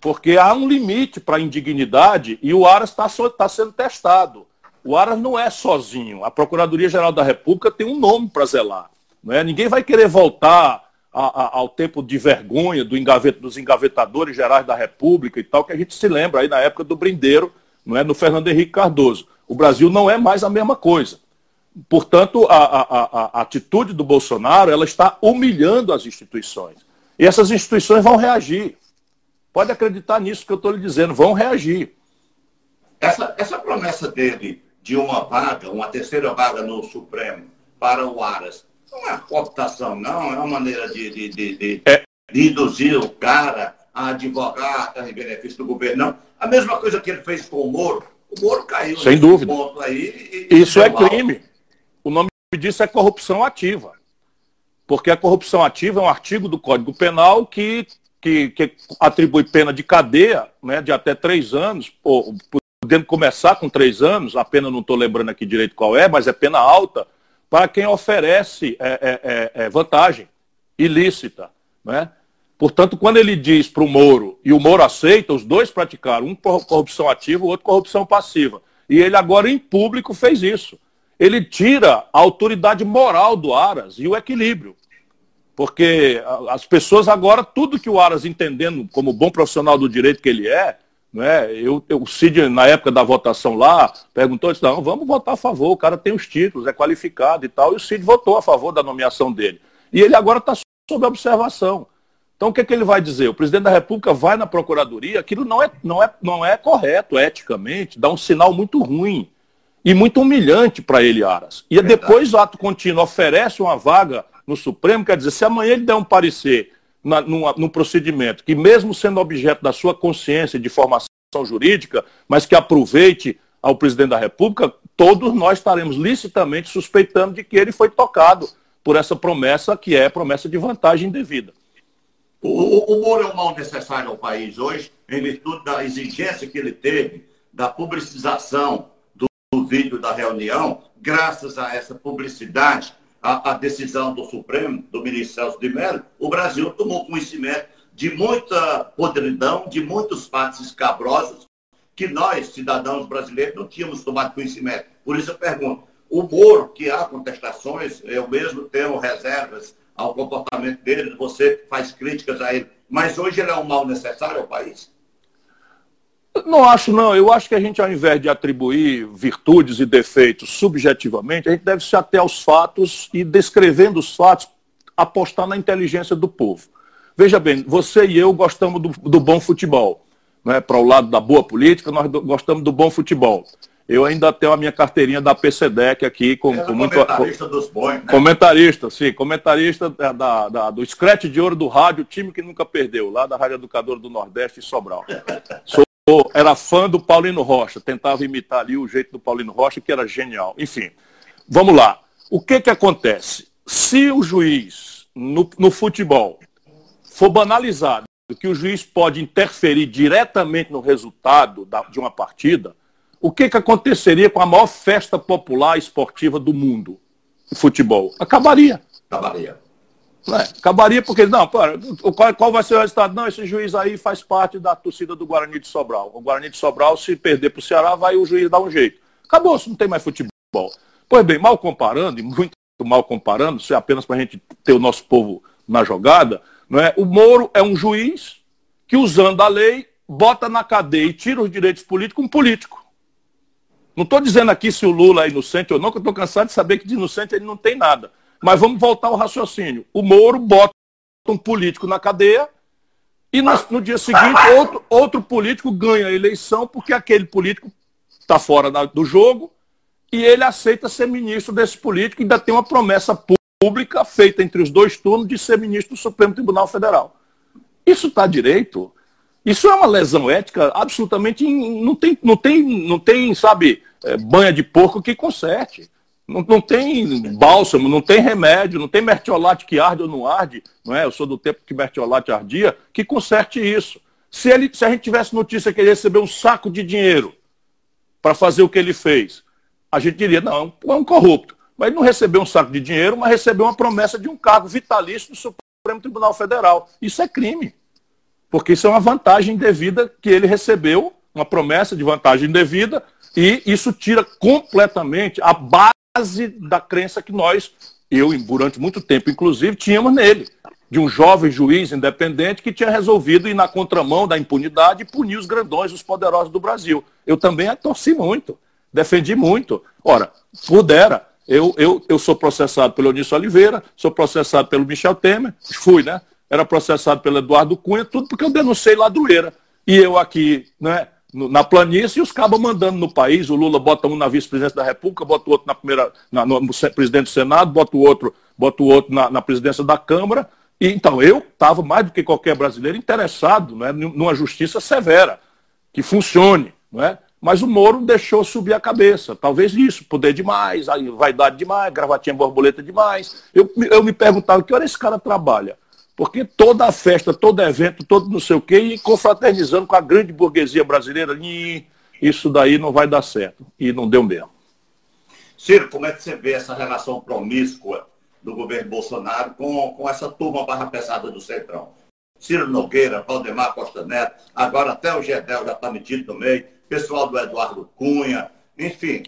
Porque há um limite para a indignidade e o Aras está tá sendo testado. O Aras não é sozinho. A Procuradoria-Geral da República tem um nome para zelar. Não é? Ninguém vai querer voltar a, a, ao tempo de vergonha do dos engavetadores gerais da República e tal, que a gente se lembra aí na época do Brindeiro, não é, no Fernando Henrique Cardoso. O Brasil não é mais a mesma coisa. Portanto, a, a, a atitude do Bolsonaro ela está humilhando as instituições. E essas instituições vão reagir. Pode acreditar nisso que eu estou lhe dizendo, vão reagir. Essa, essa promessa dele de uma vaga, uma terceira vaga no Supremo para o Aras, não é cooptação, não, é uma maneira de, de, de, de, é. de induzir o cara a advogar em benefício do governo. Não. A mesma coisa que ele fez com o Moro. O Moro caiu Sem dúvida. ponto aí. E, Isso é mal. crime. O nome disso é corrupção ativa. Porque a corrupção ativa é um artigo do Código Penal que, que, que atribui pena de cadeia né, de até três anos, podendo começar com três anos, a pena não estou lembrando aqui direito qual é, mas é pena alta, para quem oferece é, é, é, é, vantagem ilícita. Né? Portanto, quando ele diz para o Moro, e o Moro aceita, os dois praticaram, um corrupção ativa, o outro corrupção passiva. E ele agora em público fez isso. Ele tira a autoridade moral do Aras e o equilíbrio. Porque as pessoas agora, tudo que o Aras entendendo como bom profissional do direito que ele é, né? Eu, eu, o Cid, na época da votação lá, perguntou, disse, não, vamos votar a favor, o cara tem os títulos, é qualificado e tal, e o Cid votou a favor da nomeação dele. E ele agora está sob observação. Então o que, é que ele vai dizer? O presidente da República vai na Procuradoria, aquilo não é, não é, não é correto eticamente, dá um sinal muito ruim e muito humilhante para ele, Aras. E Verdade. depois o ato contínuo oferece uma vaga no Supremo, quer dizer, se amanhã ele der um parecer na, num, num procedimento que, mesmo sendo objeto da sua consciência de formação jurídica, mas que aproveite ao presidente da República, todos nós estaremos licitamente suspeitando de que ele foi tocado por essa promessa que é promessa de vantagem devida. O, o Moro é um mal necessário ao país hoje, em virtude da exigência que ele teve da publicização do, do vídeo da reunião, graças a essa publicidade, a, a decisão do Supremo, do ministro Celso de Mello, o Brasil tomou conhecimento de muita podridão, de muitos fatos escabrosos que nós, cidadãos brasileiros, não tínhamos tomado conhecimento. Por isso eu pergunto, o Moro, que há contestações, eu mesmo tenho reservas ao comportamento dele, você faz críticas a ele, mas hoje ele é um mal necessário ao país? Não acho, não. Eu acho que a gente, ao invés de atribuir virtudes e defeitos subjetivamente, a gente deve se ater aos fatos e, descrevendo os fatos, apostar na inteligência do povo. Veja bem, você e eu gostamos do, do bom futebol. Né? Para o lado da boa política, nós do, gostamos do bom futebol. Eu ainda tenho a minha carteirinha da PCDEC aqui com, com muito. Comentarista dos bons, né? Comentarista, sim, comentarista da, da, do Scratch de Ouro do Rádio, time que nunca perdeu, lá da Rádio Educadora do Nordeste, Sobral. Sou *laughs* era fã do Paulino Rocha, tentava imitar ali o jeito do Paulino Rocha, que era genial. Enfim, vamos lá. O que, que acontece? Se o juiz, no, no futebol, for banalizado, que o juiz pode interferir diretamente no resultado da, de uma partida, o que, que aconteceria com a maior festa popular esportiva do mundo? O futebol. Acabaria. Acabaria. Né? Acabaria porque, não, para, qual, qual vai ser o resultado? Não, esse juiz aí faz parte da torcida do Guarani de Sobral. O Guarani de Sobral, se perder para o Ceará, vai o juiz dar um jeito. Acabou, se não tem mais futebol. Pois bem, mal comparando, e muito mal comparando, isso é apenas para a gente ter o nosso povo na jogada, não é? o Moro é um juiz que, usando a lei, bota na cadeia e tira os direitos políticos um político. Não estou dizendo aqui se o Lula é inocente ou não, que eu estou cansado de saber que de inocente ele não tem nada. Mas vamos voltar ao raciocínio. O Moro bota um político na cadeia e no, no dia seguinte outro, outro político ganha a eleição porque aquele político está fora da, do jogo e ele aceita ser ministro desse político e ainda tem uma promessa pública feita entre os dois turnos de ser ministro do Supremo Tribunal Federal. Isso está direito? Isso é uma lesão ética absolutamente. Não tem, não tem, não tem sabe, é, banha de porco que conserte. Não, não, tem bálsamo, não tem remédio, não tem mertiolate que arde ou não arde, não é? Eu sou do tempo que mertiolate ardia, que conserte isso. Se, ele, se a gente tivesse notícia que ele recebeu um saco de dinheiro para fazer o que ele fez, a gente diria, não, é um corrupto. Mas ele não recebeu um saco de dinheiro, mas recebeu uma promessa de um cargo vitalício no Supremo Tribunal Federal. Isso é crime. Porque isso é uma vantagem devida que ele recebeu, uma promessa de vantagem devida, e isso tira completamente a base da crença que nós, eu durante muito tempo inclusive, tínhamos nele. De um jovem juiz independente que tinha resolvido ir na contramão da impunidade e punir os grandões, os poderosos do Brasil. Eu também torci muito, defendi muito. Ora, pudera. Eu, eu, eu sou processado pelo Eunício Oliveira, sou processado pelo Michel Temer, fui, né? era processado pelo Eduardo Cunha, tudo porque eu denunciei ladroeira. E eu aqui, né, na planície, e os cabos mandando no país, o Lula bota um na vice-presidência da República, bota o outro na primeira, na, no, no presidente do Senado, bota o outro, bota o outro na, na presidência da Câmara. E, então, eu estava, mais do que qualquer brasileiro, interessado né, numa justiça severa, que funcione. Não é? Mas o Moro deixou subir a cabeça. Talvez isso, poder demais, vaidade demais, gravatinha borboleta demais. Eu, eu me perguntava, que hora esse cara trabalha? Porque toda festa, todo evento, todo não sei o quê, e confraternizando com a grande burguesia brasileira, isso daí não vai dar certo. E não deu mesmo. Ciro, como é que você vê essa relação promíscua do governo Bolsonaro com, com essa turma barra pesada do Centrão? Ciro Nogueira, Valdemar Costa Neto, agora até o Gedel já está metido no meio, pessoal do Eduardo Cunha, enfim,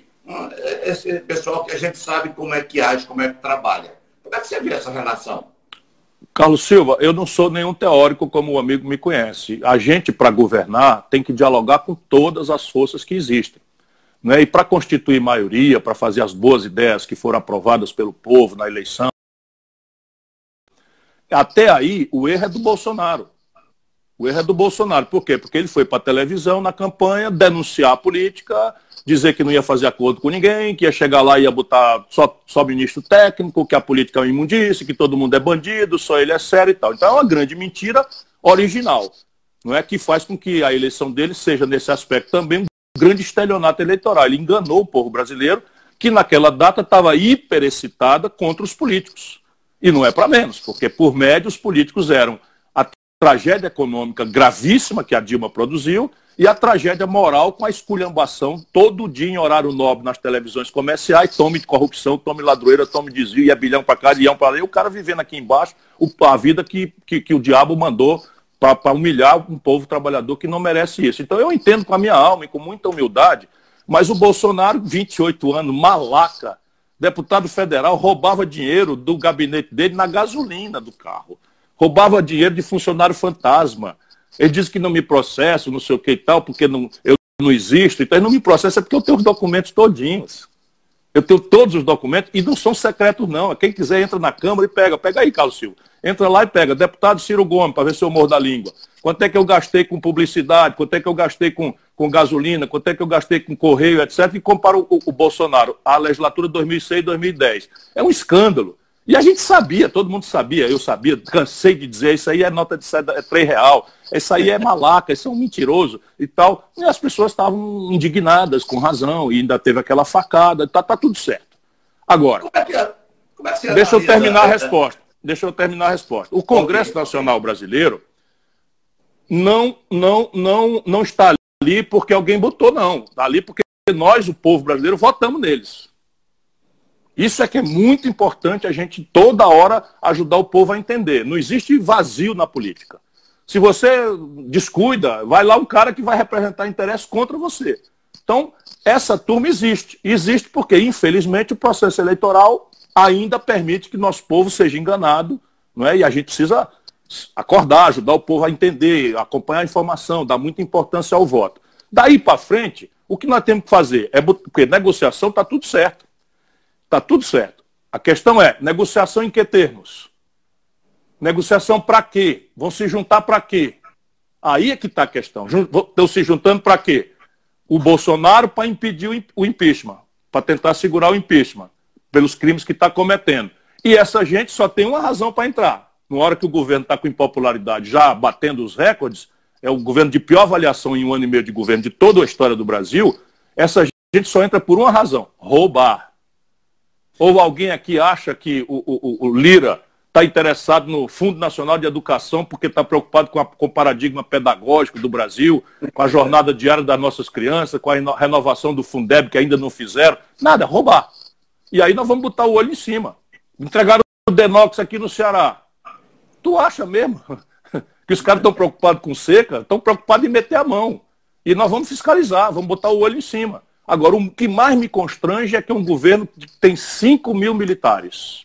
esse pessoal que a gente sabe como é que age, como é que trabalha. Como é que você vê essa relação? Carlos Silva, eu não sou nenhum teórico como o amigo me conhece. A gente, para governar, tem que dialogar com todas as forças que existem. Né? E para constituir maioria, para fazer as boas ideias que foram aprovadas pelo povo na eleição, até aí o erro é do Bolsonaro. O erro é do Bolsonaro. Por quê? Porque ele foi para a televisão na campanha denunciar a política, dizer que não ia fazer acordo com ninguém, que ia chegar lá e ia botar só, só ministro técnico, que a política é uma imundície, que todo mundo é bandido, só ele é sério e tal. Então é uma grande mentira original. Não é que faz com que a eleição dele seja, nesse aspecto, também um grande estelionato eleitoral. Ele enganou o povo brasileiro, que naquela data estava hiperexcitada contra os políticos. E não é para menos, porque por médio os políticos eram a tragédia econômica gravíssima que a Dilma produziu e a tragédia moral com a esculhambação todo dia em horário nobre nas televisões comerciais, tome de corrupção, tome ladroeira, tome desvio, e é bilhão para cá, bilhão para e o cara vivendo aqui embaixo a vida que, que, que o diabo mandou para humilhar um povo trabalhador que não merece isso. Então eu entendo com a minha alma e com muita humildade, mas o Bolsonaro, 28 anos, malaca, deputado federal, roubava dinheiro do gabinete dele na gasolina do carro, roubava dinheiro de funcionário fantasma, ele diz que não me processa, não sei o que e tal, porque não, eu não existo. Então ele não me processa porque eu tenho os documentos todinhos. Eu tenho todos os documentos e não são secretos, não. Quem quiser entra na Câmara e pega. Pega aí, Carlos Silva. Entra lá e pega. Deputado Ciro Gomes, para ver se eu morro da língua. Quanto é que eu gastei com publicidade? Quanto é que eu gastei com, com gasolina? Quanto é que eu gastei com correio, etc. E compara o, o Bolsonaro, a legislatura de 2006 e 2010. É um escândalo. E a gente sabia, todo mundo sabia, eu sabia, cansei de dizer, isso aí é nota de é 3 real, isso aí é malaca, isso é um mentiroso e tal. E as pessoas estavam indignadas, com razão, e ainda teve aquela facada, tá, tá tudo certo. Agora, como é que, é? como é que deixa eu terminar a resposta. Deixa eu terminar a resposta. O Congresso okay. Nacional Brasileiro não, não, não, não está ali porque alguém botou, não. Está ali porque nós, o povo brasileiro, votamos neles. Isso é que é muito importante a gente toda hora ajudar o povo a entender. Não existe vazio na política. Se você descuida, vai lá um cara que vai representar interesse contra você. Então, essa turma existe. Existe porque, infelizmente, o processo eleitoral ainda permite que nosso povo seja enganado Não é? E a gente precisa acordar, ajudar o povo a entender, acompanhar a informação, dar muita importância ao voto. Daí para frente, o que nós temos que fazer? É porque negociação está tudo certo. Está tudo certo. A questão é, negociação em que termos? Negociação para quê? Vão se juntar para quê? Aí é que está a questão. Estão se juntando para quê? O Bolsonaro para impedir o impeachment, para tentar segurar o impeachment, pelos crimes que está cometendo. E essa gente só tem uma razão para entrar. Na hora que o governo está com impopularidade já batendo os recordes, é o governo de pior avaliação em um ano e meio de governo de toda a história do Brasil, essa gente só entra por uma razão: roubar. Ou alguém aqui acha que o, o, o Lira está interessado no Fundo Nacional de Educação porque está preocupado com, a, com o paradigma pedagógico do Brasil, com a jornada diária das nossas crianças, com a renovação do Fundeb que ainda não fizeram. Nada, roubar. E aí nós vamos botar o olho em cima. Entregaram o Denox aqui no Ceará. Tu acha mesmo *laughs* que os caras estão preocupados com seca? Estão preocupados em meter a mão. E nós vamos fiscalizar, vamos botar o olho em cima. Agora, o que mais me constrange é que um governo que tem 5 mil militares.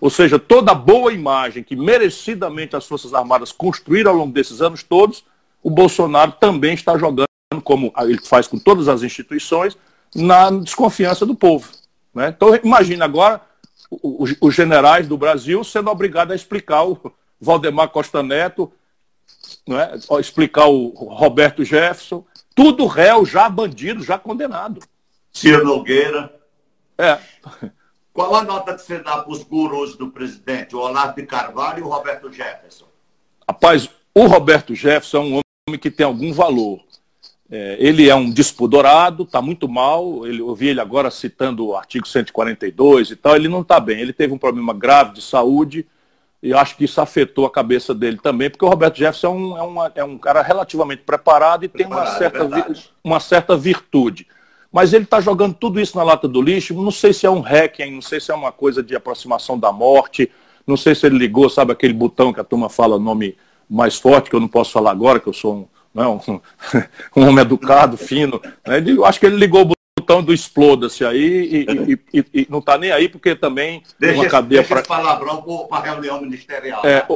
Ou seja, toda a boa imagem que merecidamente as Forças Armadas construíram ao longo desses anos todos, o Bolsonaro também está jogando, como ele faz com todas as instituições, na desconfiança do povo. Né? Então, imagine agora os, os generais do Brasil sendo obrigados a explicar o Valdemar Costa Neto, né? explicar o Roberto Jefferson, tudo réu, já bandido, já condenado. Ciro Nogueira. É. Qual a nota que você dá para os gurus do presidente, o Olavo de Carvalho e o Roberto Jefferson? Rapaz, o Roberto Jefferson é um homem que tem algum valor. É, ele é um despudorado, está muito mal. Ele, eu vi ele agora citando o artigo 142 e tal. Ele não está bem. Ele teve um problema grave de saúde e acho que isso afetou a cabeça dele também, porque o Roberto Jefferson é um, é uma, é um cara relativamente preparado e preparado, tem uma certa, é uma certa virtude. Mas ele está jogando tudo isso na lata do lixo. Não sei se é um hacking, não sei se é uma coisa de aproximação da morte. Não sei se ele ligou, sabe, aquele botão que a turma fala nome mais forte, que eu não posso falar agora, que eu sou um, não, é um, *laughs* um homem educado, fino. Né? Eu acho que ele ligou o botão do exploda-se aí e, e, e, e não está nem aí, porque também deixa uma cadeia para. palavrão para a reunião ministerial. É,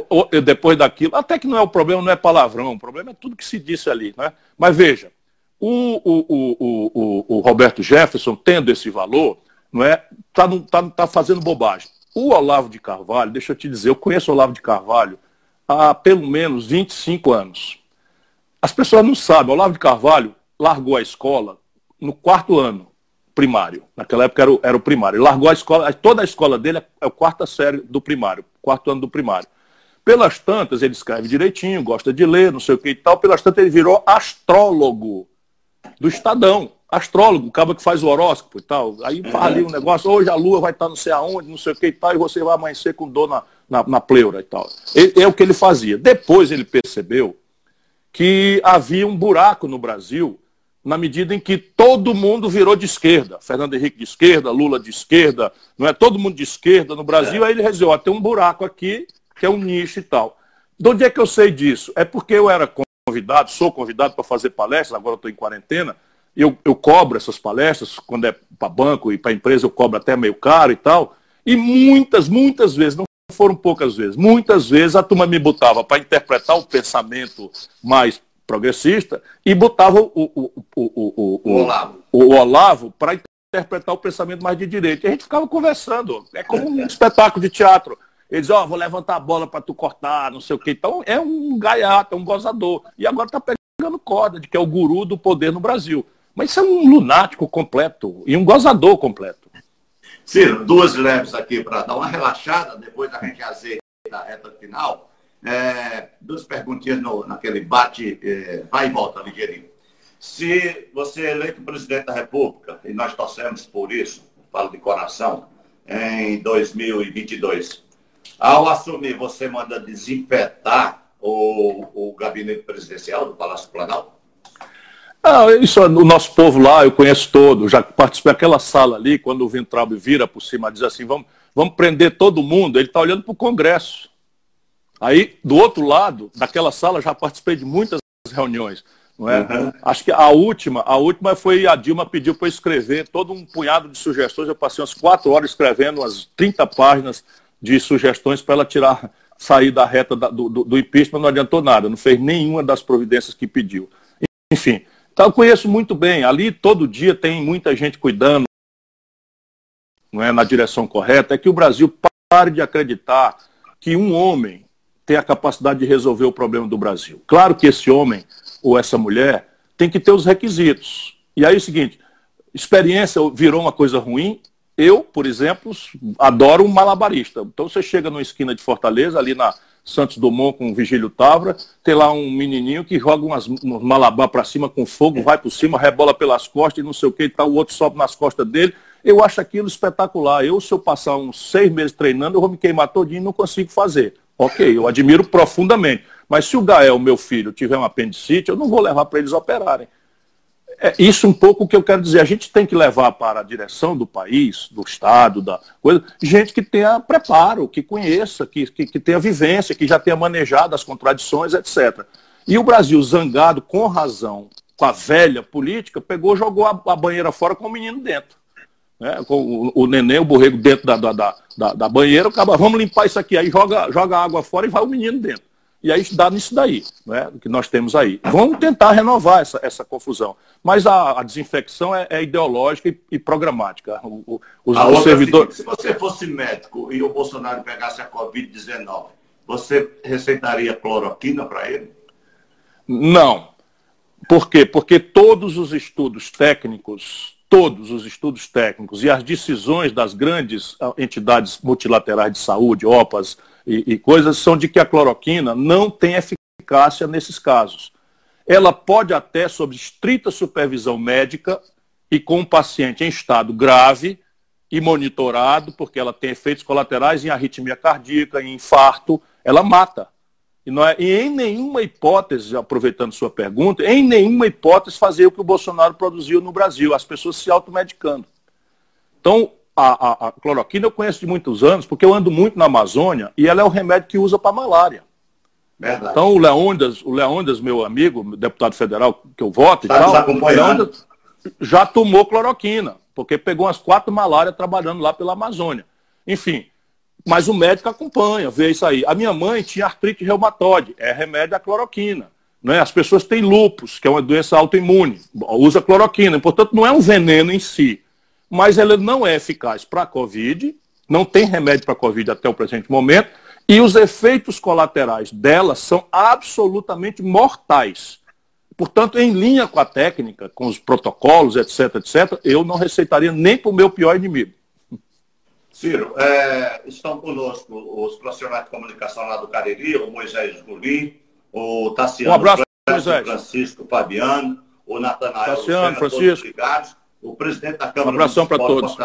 depois daquilo, até que não é o problema, não é palavrão, o problema é tudo que se disse ali. Né? Mas veja, o, o, o, o, Roberto Jefferson, tendo esse valor, não é, tá, tá, tá fazendo bobagem. O Olavo de Carvalho, deixa eu te dizer, eu conheço o Olavo de Carvalho há pelo menos 25 anos. As pessoas não sabem, o Olavo de Carvalho largou a escola no quarto ano primário. Naquela época era o, era o primário. Ele largou a escola, toda a escola dele é, é a quarta série do primário, quarto ano do primário. Pelas tantas, ele escreve direitinho, gosta de ler, não sei o que e tal. Pelas tantas, ele virou astrólogo do Estadão, astrólogo, o cara que faz o horóscopo e tal. Aí fala ali um negócio, hoje a lua vai estar não sei aonde, não sei o que e tal, e você vai amanhecer com dor na, na, na pleura e tal. É, é o que ele fazia. Depois ele percebeu que havia um buraco no Brasil na medida em que todo mundo virou de esquerda. Fernando Henrique de esquerda, Lula de esquerda, não é todo mundo de esquerda no Brasil. É. Aí ele resolveu, tem um buraco aqui, que é um nicho e tal. De onde é que eu sei disso? É porque eu era convidado, sou convidado para fazer palestras, agora estou em quarentena, eu, eu cobro essas palestras, quando é para banco e para empresa eu cobro até meio caro e tal, e muitas, muitas vezes, não foram poucas vezes, muitas vezes a turma me botava para interpretar o pensamento mais progressista e botava o, o, o, o, Olavo, para interpretar o pensamento mais de direita. E a gente ficava conversando, é como um *laughs* espetáculo de teatro. Ele diz, ó, oh, vou levantar a bola para tu cortar, não sei o quê. Então é um gaiato, é um gozador. E agora está pegando corda de que é o guru do poder no Brasil. Mas isso é um lunático completo e um gozador completo. Ciro, duas leves aqui para dar uma relaxada, depois da gente azeita a reta final. É, duas perguntinhas no, naquele bate, é, vai e volta, ligeirinho. Se você é eleito presidente da República, e nós torcemos por isso, falo de coração, em 2022, ao assumir, você manda desinfetar o, o gabinete presidencial do Palácio Planalto? Ah, isso, o nosso povo lá, eu conheço todo, já participei daquela sala ali, quando o Vintraub vira por cima, diz assim, vamos, vamos prender todo mundo, ele está olhando para o Congresso. Aí, do outro lado, daquela sala, já participei de muitas reuniões. Não é? Uhum. Acho que a última, a última foi a Dilma pediu para escrever todo um punhado de sugestões. Eu passei umas quatro horas escrevendo umas 30 páginas de sugestões para ela tirar sair da reta da, do, do impeachment, não adiantou nada, não fez nenhuma das providências que pediu. Enfim, então eu conheço muito bem. Ali todo dia tem muita gente cuidando não é, na direção correta. É que o Brasil pare de acreditar que um homem tem a capacidade de resolver o problema do Brasil. Claro que esse homem ou essa mulher tem que ter os requisitos. E aí é o seguinte, experiência virou uma coisa ruim. Eu, por exemplo, adoro um malabarista. Então você chega numa esquina de Fortaleza, ali na Santos Dumont com o Vigílio Tavra, tem lá um menininho que joga umas, uns malabar para cima com fogo, vai por cima, rebola pelas costas e não sei o que, e tal, o outro sobe nas costas dele. Eu acho aquilo espetacular. Eu, se eu passar uns seis meses treinando, eu vou me queimar todinho e não consigo fazer. Ok, eu admiro profundamente. Mas se o Gael, meu filho, tiver um apendicite, eu não vou levar para eles operarem. É isso um pouco que eu quero dizer. A gente tem que levar para a direção do país, do Estado, da coisa, gente que tenha preparo, que conheça, que, que, que tenha vivência, que já tenha manejado as contradições, etc. E o Brasil, zangado, com razão, com a velha política, pegou, jogou a, a banheira fora com o menino dentro. Né? Com o, o neném, o borrego dentro da, da, da, da banheira, acaba, vamos limpar isso aqui. Aí joga, joga água fora e vai o menino dentro. E aí dá nisso daí, né, que nós temos aí. Vamos tentar renovar essa, essa confusão. Mas a, a desinfecção é, é, ideológica e, e programática. O, o, os, os servidores... se você fosse médico e o Bolsonaro pegasse a Covid-19, você receitaria cloroquina para ele? Não. Por quê? Porque todos os estudos técnicos, todos os estudos técnicos e as decisões das grandes ah, entidades multilaterais de saúde, OPAS, e, e coisas são de que a cloroquina não tem eficácia nesses casos. Ela pode até, sob estrita supervisão médica e com um paciente em estado grave e monitorado, porque ela tem efeitos colaterais em arritmia cardíaca, em infarto, ela mata. E, é, e em nenhuma hipótese, aproveitando sua pergunta, em nenhuma hipótese fazer o que o Bolsonaro produziu no Brasil, as pessoas se automedicando. Então, a, a, a, cloroquina eu conheço de muitos anos, porque eu ando muito na Amazônia e ela é o remédio que usa para malária. Verdade. Então o Leônidas, o Leônidas, meu amigo, deputado federal que eu voto tá e tal, Leônidas já tomou cloroquina, porque pegou umas quatro malárias trabalhando lá pela Amazônia. Enfim, mas o médico acompanha, vê isso aí. A minha mãe tinha artrite reumatoide, é remédio a cloroquina. Né? As pessoas têm lupus, que é uma doença autoimune, usa cloroquina. Portanto, não é um veneno em si mas ela não é eficaz para a Covid, não tem remédio para a Covid até o presente momento, e os efeitos colaterais dela são absolutamente mortais. Portanto, em linha com a técnica, com os protocolos, etc., etc., eu não receitaria nem para o meu pior inimigo. Ciro, é, estão conosco os profissionais de comunicação lá do Cariri, o Moisés Gulim, o Tassiano um abraço, Moisés. Francisco Fabiano, o Natanael Tassiano, Francisco. Ligados o presidente da Câmara um abração para todos.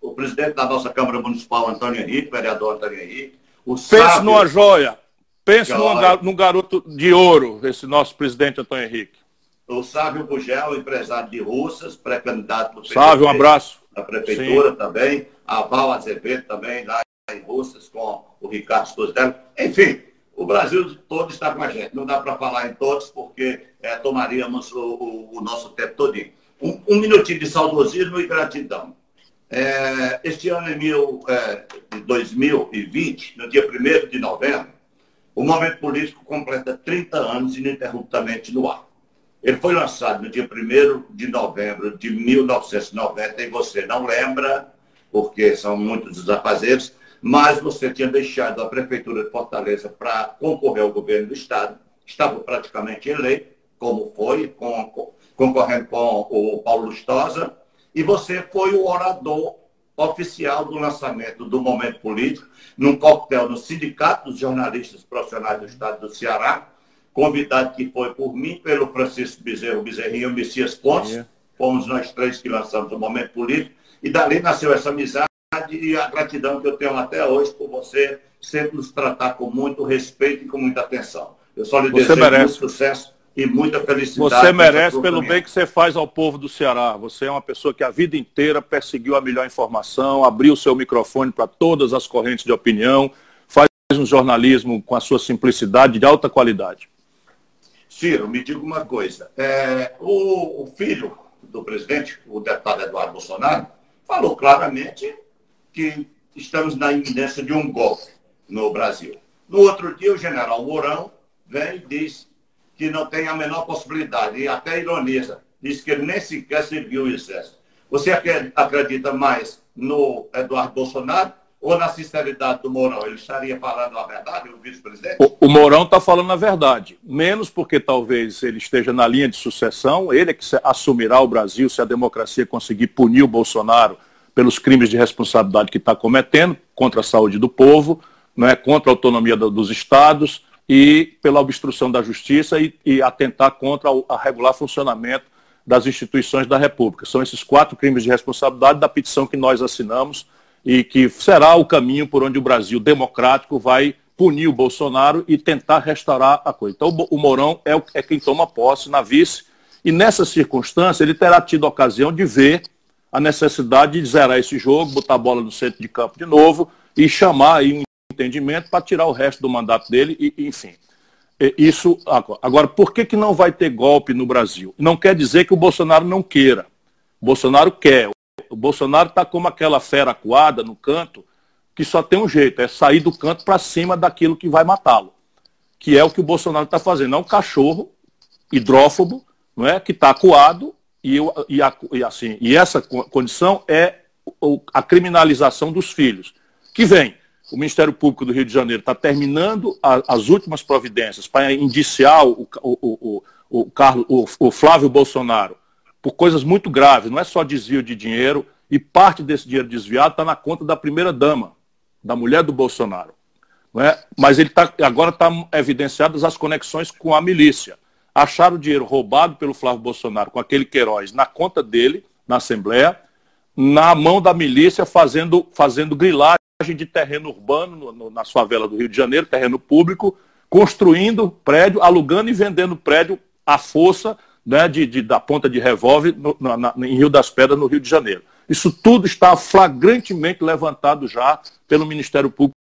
O presidente da nossa Câmara Municipal, Antônio Henrique, vereador Antônio Henrique. O Pense sábio, numa joia. Pense numa, num garoto de ouro, esse nosso presidente Antônio Henrique. O Sávio Bugel, empresário de Russas, pré-candidato do Sávio, um abraço. Da Prefeitura Sim. também. A Val Azevedo também, lá em Russas, com o Ricardo Stoselli. Enfim, o Brasil todo está com a gente. Não dá para falar em todos, porque é, tomaríamos o, o, o nosso tempo todinho. Um, um minutinho de saudosismo e gratidão. É, este ano, em mil, é, de 2020, no dia 1 de novembro, o Momento Político completa 30 anos ininterruptamente no ar. Ele foi lançado no dia 1 de novembro de 1990 e você não lembra, porque são muitos os afazeres, mas você tinha deixado a Prefeitura de Fortaleza para concorrer ao governo do Estado, estava praticamente eleito, como foi, com, concorrendo com o Paulo Lustosa, e você foi o orador oficial do lançamento do Momento Político, num coquetel no Sindicato dos Jornalistas Profissionais do Estado do Ceará, convidado que foi por mim, pelo Francisco Bezerro Bezerrinho Messias Pontes, fomos nós três que lançamos o Momento Político, e dali nasceu essa amizade e a gratidão que eu tenho até hoje por você sempre nos tratar com muito respeito e com muita atenção. Eu só lhe você desejo merece. muito sucesso e muita felicidade. Você merece pelo bem que você faz ao povo do Ceará. Você é uma pessoa que a vida inteira perseguiu a melhor informação, abriu o seu microfone para todas as correntes de opinião, faz um jornalismo com a sua simplicidade de alta qualidade. Ciro, me diga uma coisa. É, o, o filho do presidente, o deputado Eduardo Bolsonaro, falou claramente que estamos na iminência de um golpe no Brasil. No outro dia, o general Mourão vem e diz que não tem a menor possibilidade, e até ironiza, diz que ele nem sequer serviu o exército. Você acredita mais no Eduardo Bolsonaro ou na sinceridade do Mourão? Ele estaria falando a verdade, o vice-presidente? O, o, Mourão está falando a verdade. Menos porque talvez ele esteja na linha de sucessão, ele é que assumirá o Brasil se a democracia conseguir punir o Bolsonaro pelos crimes de responsabilidade que está cometendo contra a saúde do povo, não é, contra a autonomia do, dos estados e pela obstrução da justiça e, e atentar contra o regular funcionamento das instituições da República. São esses quatro crimes de responsabilidade da petição que nós assinamos e que será o caminho por onde o Brasil democrático vai punir o Bolsonaro e tentar restaurar a coisa. Então, o Mourão é, é quem toma posse na vice, e nessa circunstância ele terá tido a ocasião de ver a necessidade de zerar esse jogo, botar a bola no centro de campo de novo e chamar aí um entendimento para tirar o resto do mandato dele, e, enfim. Isso agora, por que, que não vai ter golpe no Brasil? Não quer dizer que o Bolsonaro não queira. O Bolsonaro quer. O Bolsonaro está como aquela fera coada no canto, que só tem um jeito, é sair do canto para cima daquilo que vai matá-lo. Que é o que o Bolsonaro está fazendo. É um cachorro hidrófobo, não é? que está acuado, e, e, e, assim, e essa condição é a criminalização dos filhos. Que vem o Ministério Público do Rio de Janeiro está terminando a, as últimas providências para indiciar o, o, o, o, Carlos, o, Flávio Bolsonaro por coisas muito graves, não é só desvio de dinheiro, e parte desse dinheiro desviado está na conta da primeira-dama, da mulher do Bolsonaro. Não é? Mas ele tá, agora está evidenciadas as conexões com a milícia. Acharam o dinheiro roubado pelo Flávio Bolsonaro com aquele Queiroz na conta dele, na Assembleia, na mão da milícia, fazendo, fazendo grilagem de terreno urbano no, no, do Rio de Janeiro, terreno público, construindo prédio, alugando e vendendo prédio à força né, de, de, da ponta de revólver em Rio das Pedras, no Rio de Janeiro. Isso tudo está flagrantemente levantado já pelo Ministério Público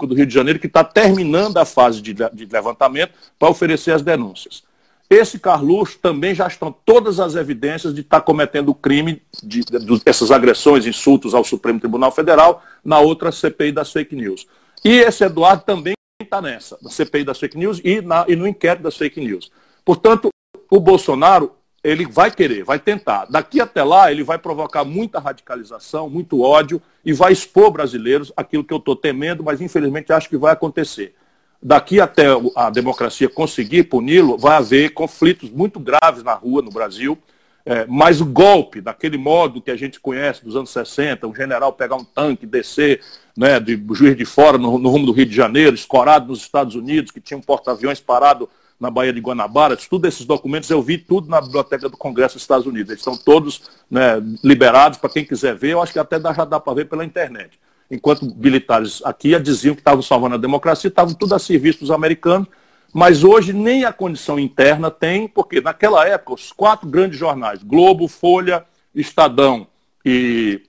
do Rio de Janeiro, que está terminando a fase de, de levantamento para oferecer as denúncias. Esse Carluxo também já estão todas as evidências de estar tá cometendo o crime de, de, de, essas agressões, insultos ao Supremo Tribunal Federal na outra CPI das fake news. E esse Eduardo também está nessa, na CPI das fake news e, na, e no inquérito das fake news. Portanto, o Bolsonaro, ele vai querer, vai tentar. Daqui até lá, ele vai provocar muita radicalização, muito ódio e vai expor brasileiros aquilo que eu estou temendo, mas infelizmente acho que vai acontecer daqui até a democracia conseguir puni-lo, vai haver conflitos muito graves na rua no Brasil. É, mas o golpe, daquele modo que a gente conhece dos anos 60, um general pegar um tanque, descer né, de juiz de fora no, no rumo do Rio de Janeiro, escorado nos Estados Unidos, que tinha um porta-aviões parado na Baía de Guanabara, todos esses documentos eu vi tudo na biblioteca do Congresso dos Estados Unidos. Eles estão todos né, liberados para quem quiser ver, eu acho que até já dá para ver pela internet enquanto militares aqui diziam que estavam salvando a democracia, estavam tudo a serviço dos americanos, mas hoje nem a condição interna tem, porque naquela época os quatro grandes jornais, Globo, Folha, Estadão e,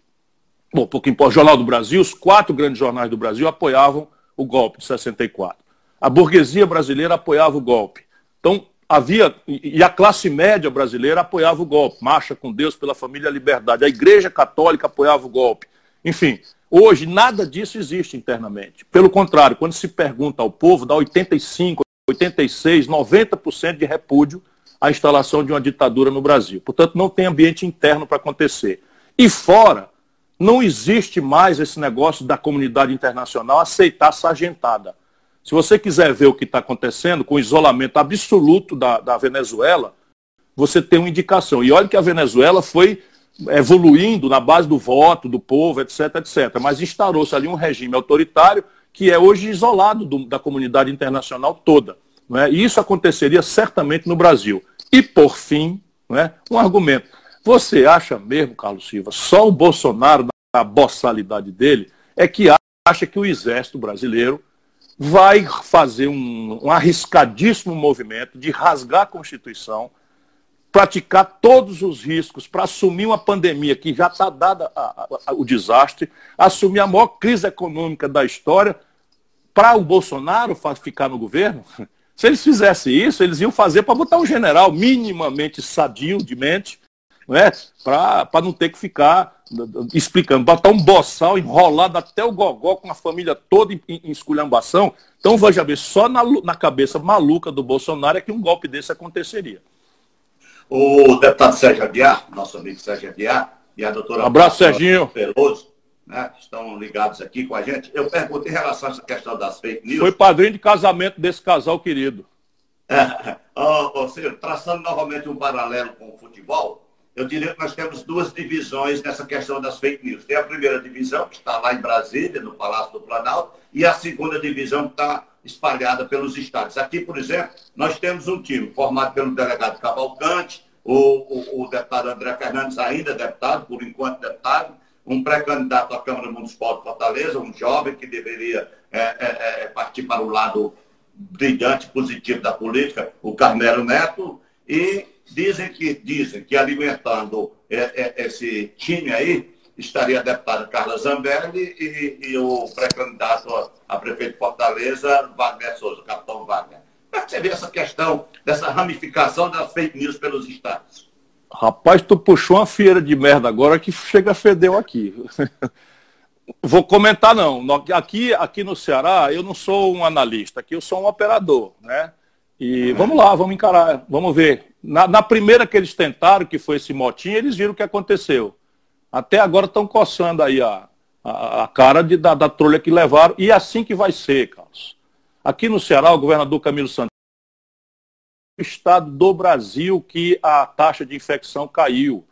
bom, pouco importa, Jornal do Brasil, os quatro grandes jornais do Brasil apoiavam o golpe de 64. A burguesia brasileira apoiava o golpe. Então, havia, e a classe média brasileira apoiava o golpe, marcha com Deus pela família e liberdade. A igreja católica apoiava o golpe. Enfim, Hoje, nada disso existe internamente. Pelo contrário, quando se pergunta ao povo, dá 85, 86, 90% de repúdio à instalação de uma ditadura no Brasil. Portanto, não tem ambiente interno para acontecer. E fora, não existe mais esse negócio da comunidade internacional aceitar sargentada. Se você quiser ver o que está acontecendo com o isolamento absoluto da, da Venezuela, você tem uma indicação. E olha que a Venezuela foi evoluindo na base do voto, do povo, etc, etc. Mas instaurou-se ali um regime autoritário que é hoje isolado do, da comunidade internacional toda. É? E isso aconteceria certamente no Brasil. E, por fim, é? um argumento. Você acha mesmo, Carlos Silva, só o Bolsonaro, na boçalidade dele, é que acha que o exército brasileiro vai fazer um, um arriscadíssimo movimento de rasgar a Constituição, praticar todos os riscos para assumir uma pandemia que já está dada a, a, o desastre, assumir a maior crise econômica da história, para o Bolsonaro ficar no governo? *laughs* Se eles fizessem isso, eles iam fazer para botar um general minimamente sadio de mente, né? para não ter que ficar explicando, botar um boçal enrolado até o gogó com a família toda em, em esculhambação. Então, veja bem, só na, na cabeça maluca do Bolsonaro é que um golpe desse aconteceria. O deputado Sérgio Aguiar, nosso amigo Sérgio Aguiar, e a doutora... abraço, Serginho. Peloso, né, estão ligados aqui com a gente. Eu perguntei em relação a essa questão das fake news. Foi padrinho de casamento desse casal querido. É, *laughs* oh, oh, traçando novamente um paralelo com o futebol, eu diria que nós temos duas divisões nessa questão das fake news. Tem a primeira divisão, que está lá em Brasília, no Palácio do Planalto, e a segunda divisão que está espalhada pelos estados. Aqui, por exemplo, nós temos um time formado pelo delegado Cavalcante, o, o, o deputado André Fernandes, ainda deputado, por enquanto deputado, um pré-candidato à Câmara Municipal de Fortaleza, um jovem que deveria é, é, é, partir para o lado brilhante, positivo da política, o Carmelo Neto, e dizem que, dizem que alimentando esse time aí, estaria a deputada Carla Zambelli e, e o pré-candidato a, a, prefeito de Fortaleza, Wagner Souza, o capitão Wagner. Como é que você vê essa questão dessa ramificação das fake news pelos estados? Rapaz, tu puxou uma feira de merda agora que chega fedeu aqui. *laughs* Vou comentar não. Aqui, aqui no Ceará, eu não sou um analista, aqui eu sou um operador, né? E vamos lá, vamos encarar, vamos ver. Na, na primeira que eles tentaram, que foi esse motim, eles viram o que aconteceu. Até agora estão coçando aí a, a, a cara de, da, da trolha que levaram, e é assim que vai ser, Carlos. Aqui no Ceará, o governador Camilo Santos, o estado do Brasil que a taxa de infecção caiu.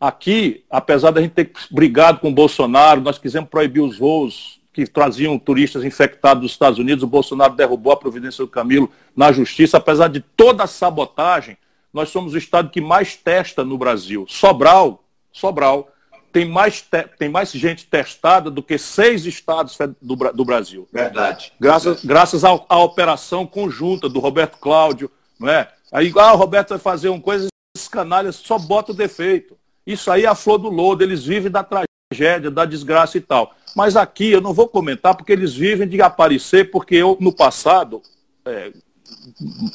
Aqui, apesar da gente ter brigado com o Bolsonaro, nós quisemos proibir os voos que traziam turistas infectados dos Estados Unidos, o Bolsonaro derrubou a providência do Camilo na justiça, apesar de toda a sabotagem, nós somos o estado que mais testa no Brasil. Sobral, Sobral, tem mais, te, tem mais gente testada do que seis estados do, do Brasil. Verdade. Graças, graças à operação conjunta do Roberto Cláudio, não é? Aí, ah, o Roberto vai fazer uma coisa, esses canalhas só bota o defeito. Isso aí é a flor do lodo, eles vivem da tragédia, da desgraça e tal. Mas aqui eu não vou comentar porque eles vivem de aparecer, porque eu, no passado, é,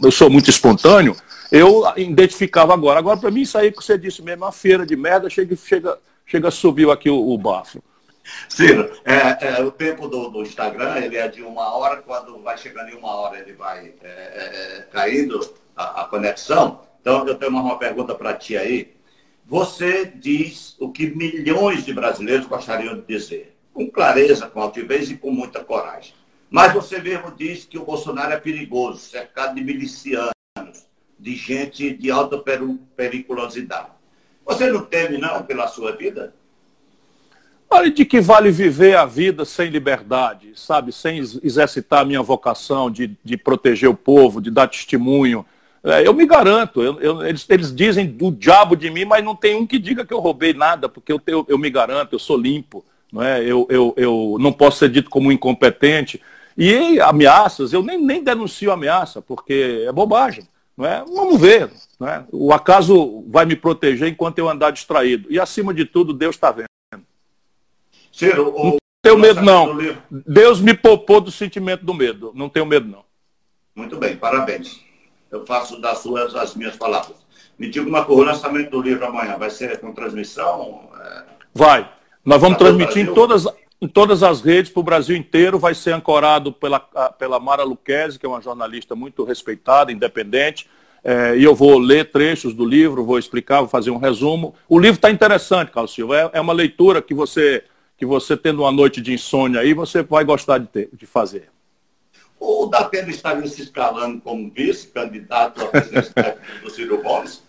eu sou muito espontâneo, eu identificava agora. Agora, para mim, isso aí que você disse mesmo, uma feira de merda, chega, chega, chega subiu aqui o, o bafo. Ciro, é, é, o tempo do, do, Instagram ele é de uma hora, quando vai chegando em uma hora ele vai é, é, é caindo a, a, conexão. Então eu tenho uma pergunta para ti aí. Você diz o que milhões de brasileiros gostariam de dizer, com clareza, com altivez e com muita coragem. Mas você mesmo diz que o Bolsonaro é perigoso, cercado de milicianos, de gente de alta periculosidade. Você não teme, não, pela sua vida? Olha, de que vale viver a vida sem liberdade, sabe? Sem exercitar a minha vocação de, de proteger o povo, de dar testemunho. É, eu me garanto, eu, eu, eles, eles dizem do diabo de mim, mas não tem um que diga que eu roubei nada, porque eu, eu, me garanto, eu sou limpo, não é? eu, eu não posso ser dito como incompetente. E ameaças, eu nem, nem denuncio ameaça, porque é bobagem. Não é? Vamos ver. Não é? O acaso vai me proteger enquanto eu andar distraído. E acima de tudo, Deus está vendo. Ciro, o... não tenho medo, não. Deus me poupou do sentimento do medo. Não tenho medo, não. Muito bem, parabéns. Eu faço das suas as minhas palavras. Me diga uma coisa, o lançamento do livro amanhã vai ser com transmissão? É... Vai. Nós vamos transmitir em todas, em todas as redes para o Brasil inteiro. Vai ser ancorado pela, pela Mara Luquezzi, que é uma jornalista muito respeitada, independente. É, e eu vou ler trechos do livro, vou explicar, vou fazer um resumo. O livro está interessante, Carlos Silva. É, é, uma leitura que você, que você, tendo uma noite de insônia aí, você vai gostar de, ter, de fazer. O Datena estaria se escalando como vice-candidato à presidência do Ciro Gomes?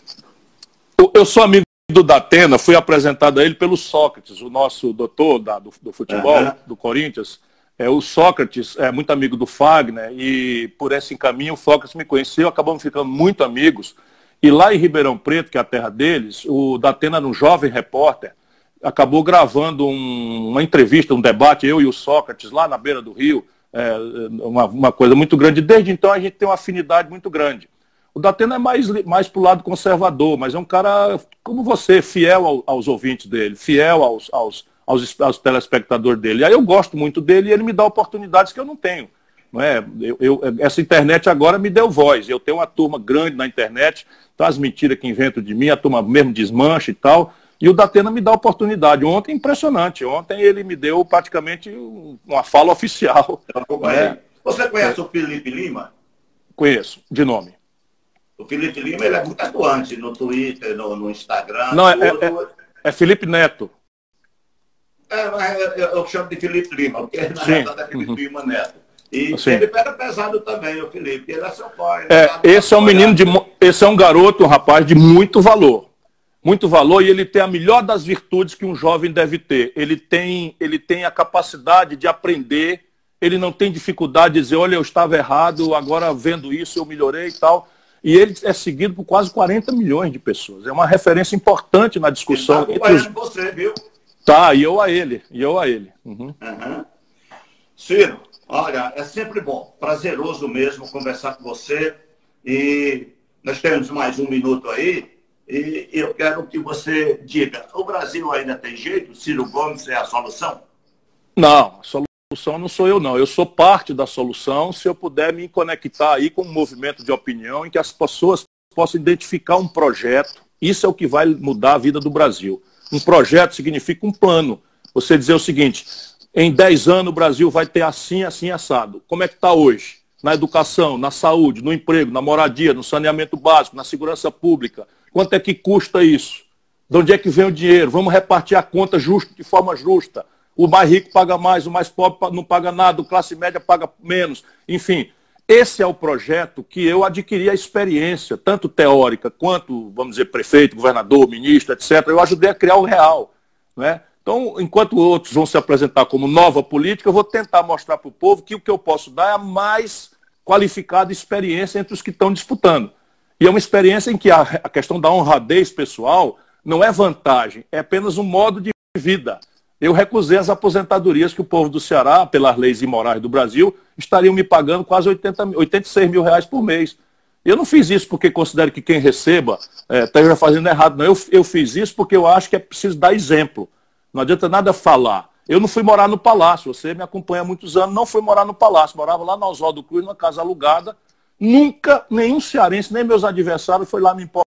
Eu, eu sou amigo do Datena, fui apresentado a ele pelo Sócrates, o nosso doutor da, do, do, futebol, uhum. do Corinthians. É, o Sócrates é muito amigo do Fagner e por esse caminho o Sócrates me conheceu, acabamos ficando muito amigos. E lá em Ribeirão Preto, que é a terra deles, o Datena, um jovem repórter, acabou gravando um, uma entrevista, um debate, eu e o Sócrates, lá na beira do rio, é, uma, uma coisa muito grande. Desde então a gente tem uma afinidade muito grande. O Datena é mais, mais para o lado conservador, mas é um cara como você, fiel ao, aos ouvintes dele, fiel aos, aos, aos, aos telespectadores dele. Aí eu gosto muito dele e ele me dá oportunidades que eu não tenho. Não é? Eu, eu, essa internet agora me deu voz. Eu tenho uma turma grande na internet, traz mentiras que inventam de mim, a turma mesmo desmancha e tal. E o Datena me dá oportunidade. Ontem, impressionante. Ontem ele me deu praticamente uma fala *laughs* oficial. Né? Você conhece é. o Felipe Lima? Conheço, de nome. O Felipe Lima ele é muito atuante no Twitter, no, no Instagram. Não, é, é, é, é, Felipe Neto. É, eu, eu, chamo de Felipe Lima, porque na Sim. verdade é Felipe uhum. Lima Neto. E Sim. ele pega pesado também, o Felipe. Ele é seu pai. É, esse é um menino de. Esse é um garoto, um rapaz de muito valor. Muito valor, e ele tem a melhor das virtudes que um jovem deve ter. Ele tem, ele tem a capacidade de aprender, ele não tem dificuldade de dizer, olha, eu estava errado, agora vendo isso eu melhorei e tal. E ele é seguido por quase 40 milhões de pessoas. É uma referência importante na discussão. Ele tá os... você, viu? Tá, e eu a ele. E eu a ele. Uhum. Uhum. Ciro, olha, é sempre bom, prazeroso mesmo conversar com você. E nós temos mais um minuto aí. E eu quero que você diga: o Brasil ainda tem jeito? Ciro Gomes é a solução? Não, a solução solução não sou eu, não. Eu sou parte da solução se eu puder me conectar aí com um movimento de opinião em que as pessoas possam identificar um projeto. Isso é o que vai mudar a vida do Brasil. Um projeto significa um plano. Você dizer o seguinte, em 10 anos o Brasil vai ter assim, assim, assado. Como é que está hoje? Na educação, na saúde, no emprego, na moradia, no saneamento básico, na segurança pública. Quanto é que custa isso? De onde é que vem o dinheiro? Vamos repartir a conta justo, de forma justa o mais rico paga mais, o mais pobre não paga nada, o classe média paga menos. Enfim, esse é o projeto que eu adquiri a experiência, tanto teórica quanto, vamos dizer, prefeito, governador, ministro, etc. Eu ajudei a criar o real. Né? Então, enquanto outros vão se apresentar como nova política, eu vou tentar mostrar para o povo que o que eu posso dar é a mais qualificada experiência entre os que estão disputando. E é uma experiência em que a, a questão da honradez pessoal não é vantagem, é apenas um modo de vida eu recusei as aposentadorias que o povo do Ceará, pelas leis imorais do Brasil, estariam me pagando quase 80, 86 mil reais por mês. Eu não fiz isso porque considero que quem receba é, esteja fazendo errado, não. Eu, eu fiz isso porque eu acho que é preciso dar exemplo. Não adianta nada falar. Eu não fui morar no palácio, você me acompanha há muitos anos, não fui morar no palácio, morava lá na Oswaldo Cruz, numa casa alugada. Nunca nenhum cearense, nem meus adversários, foi lá me importar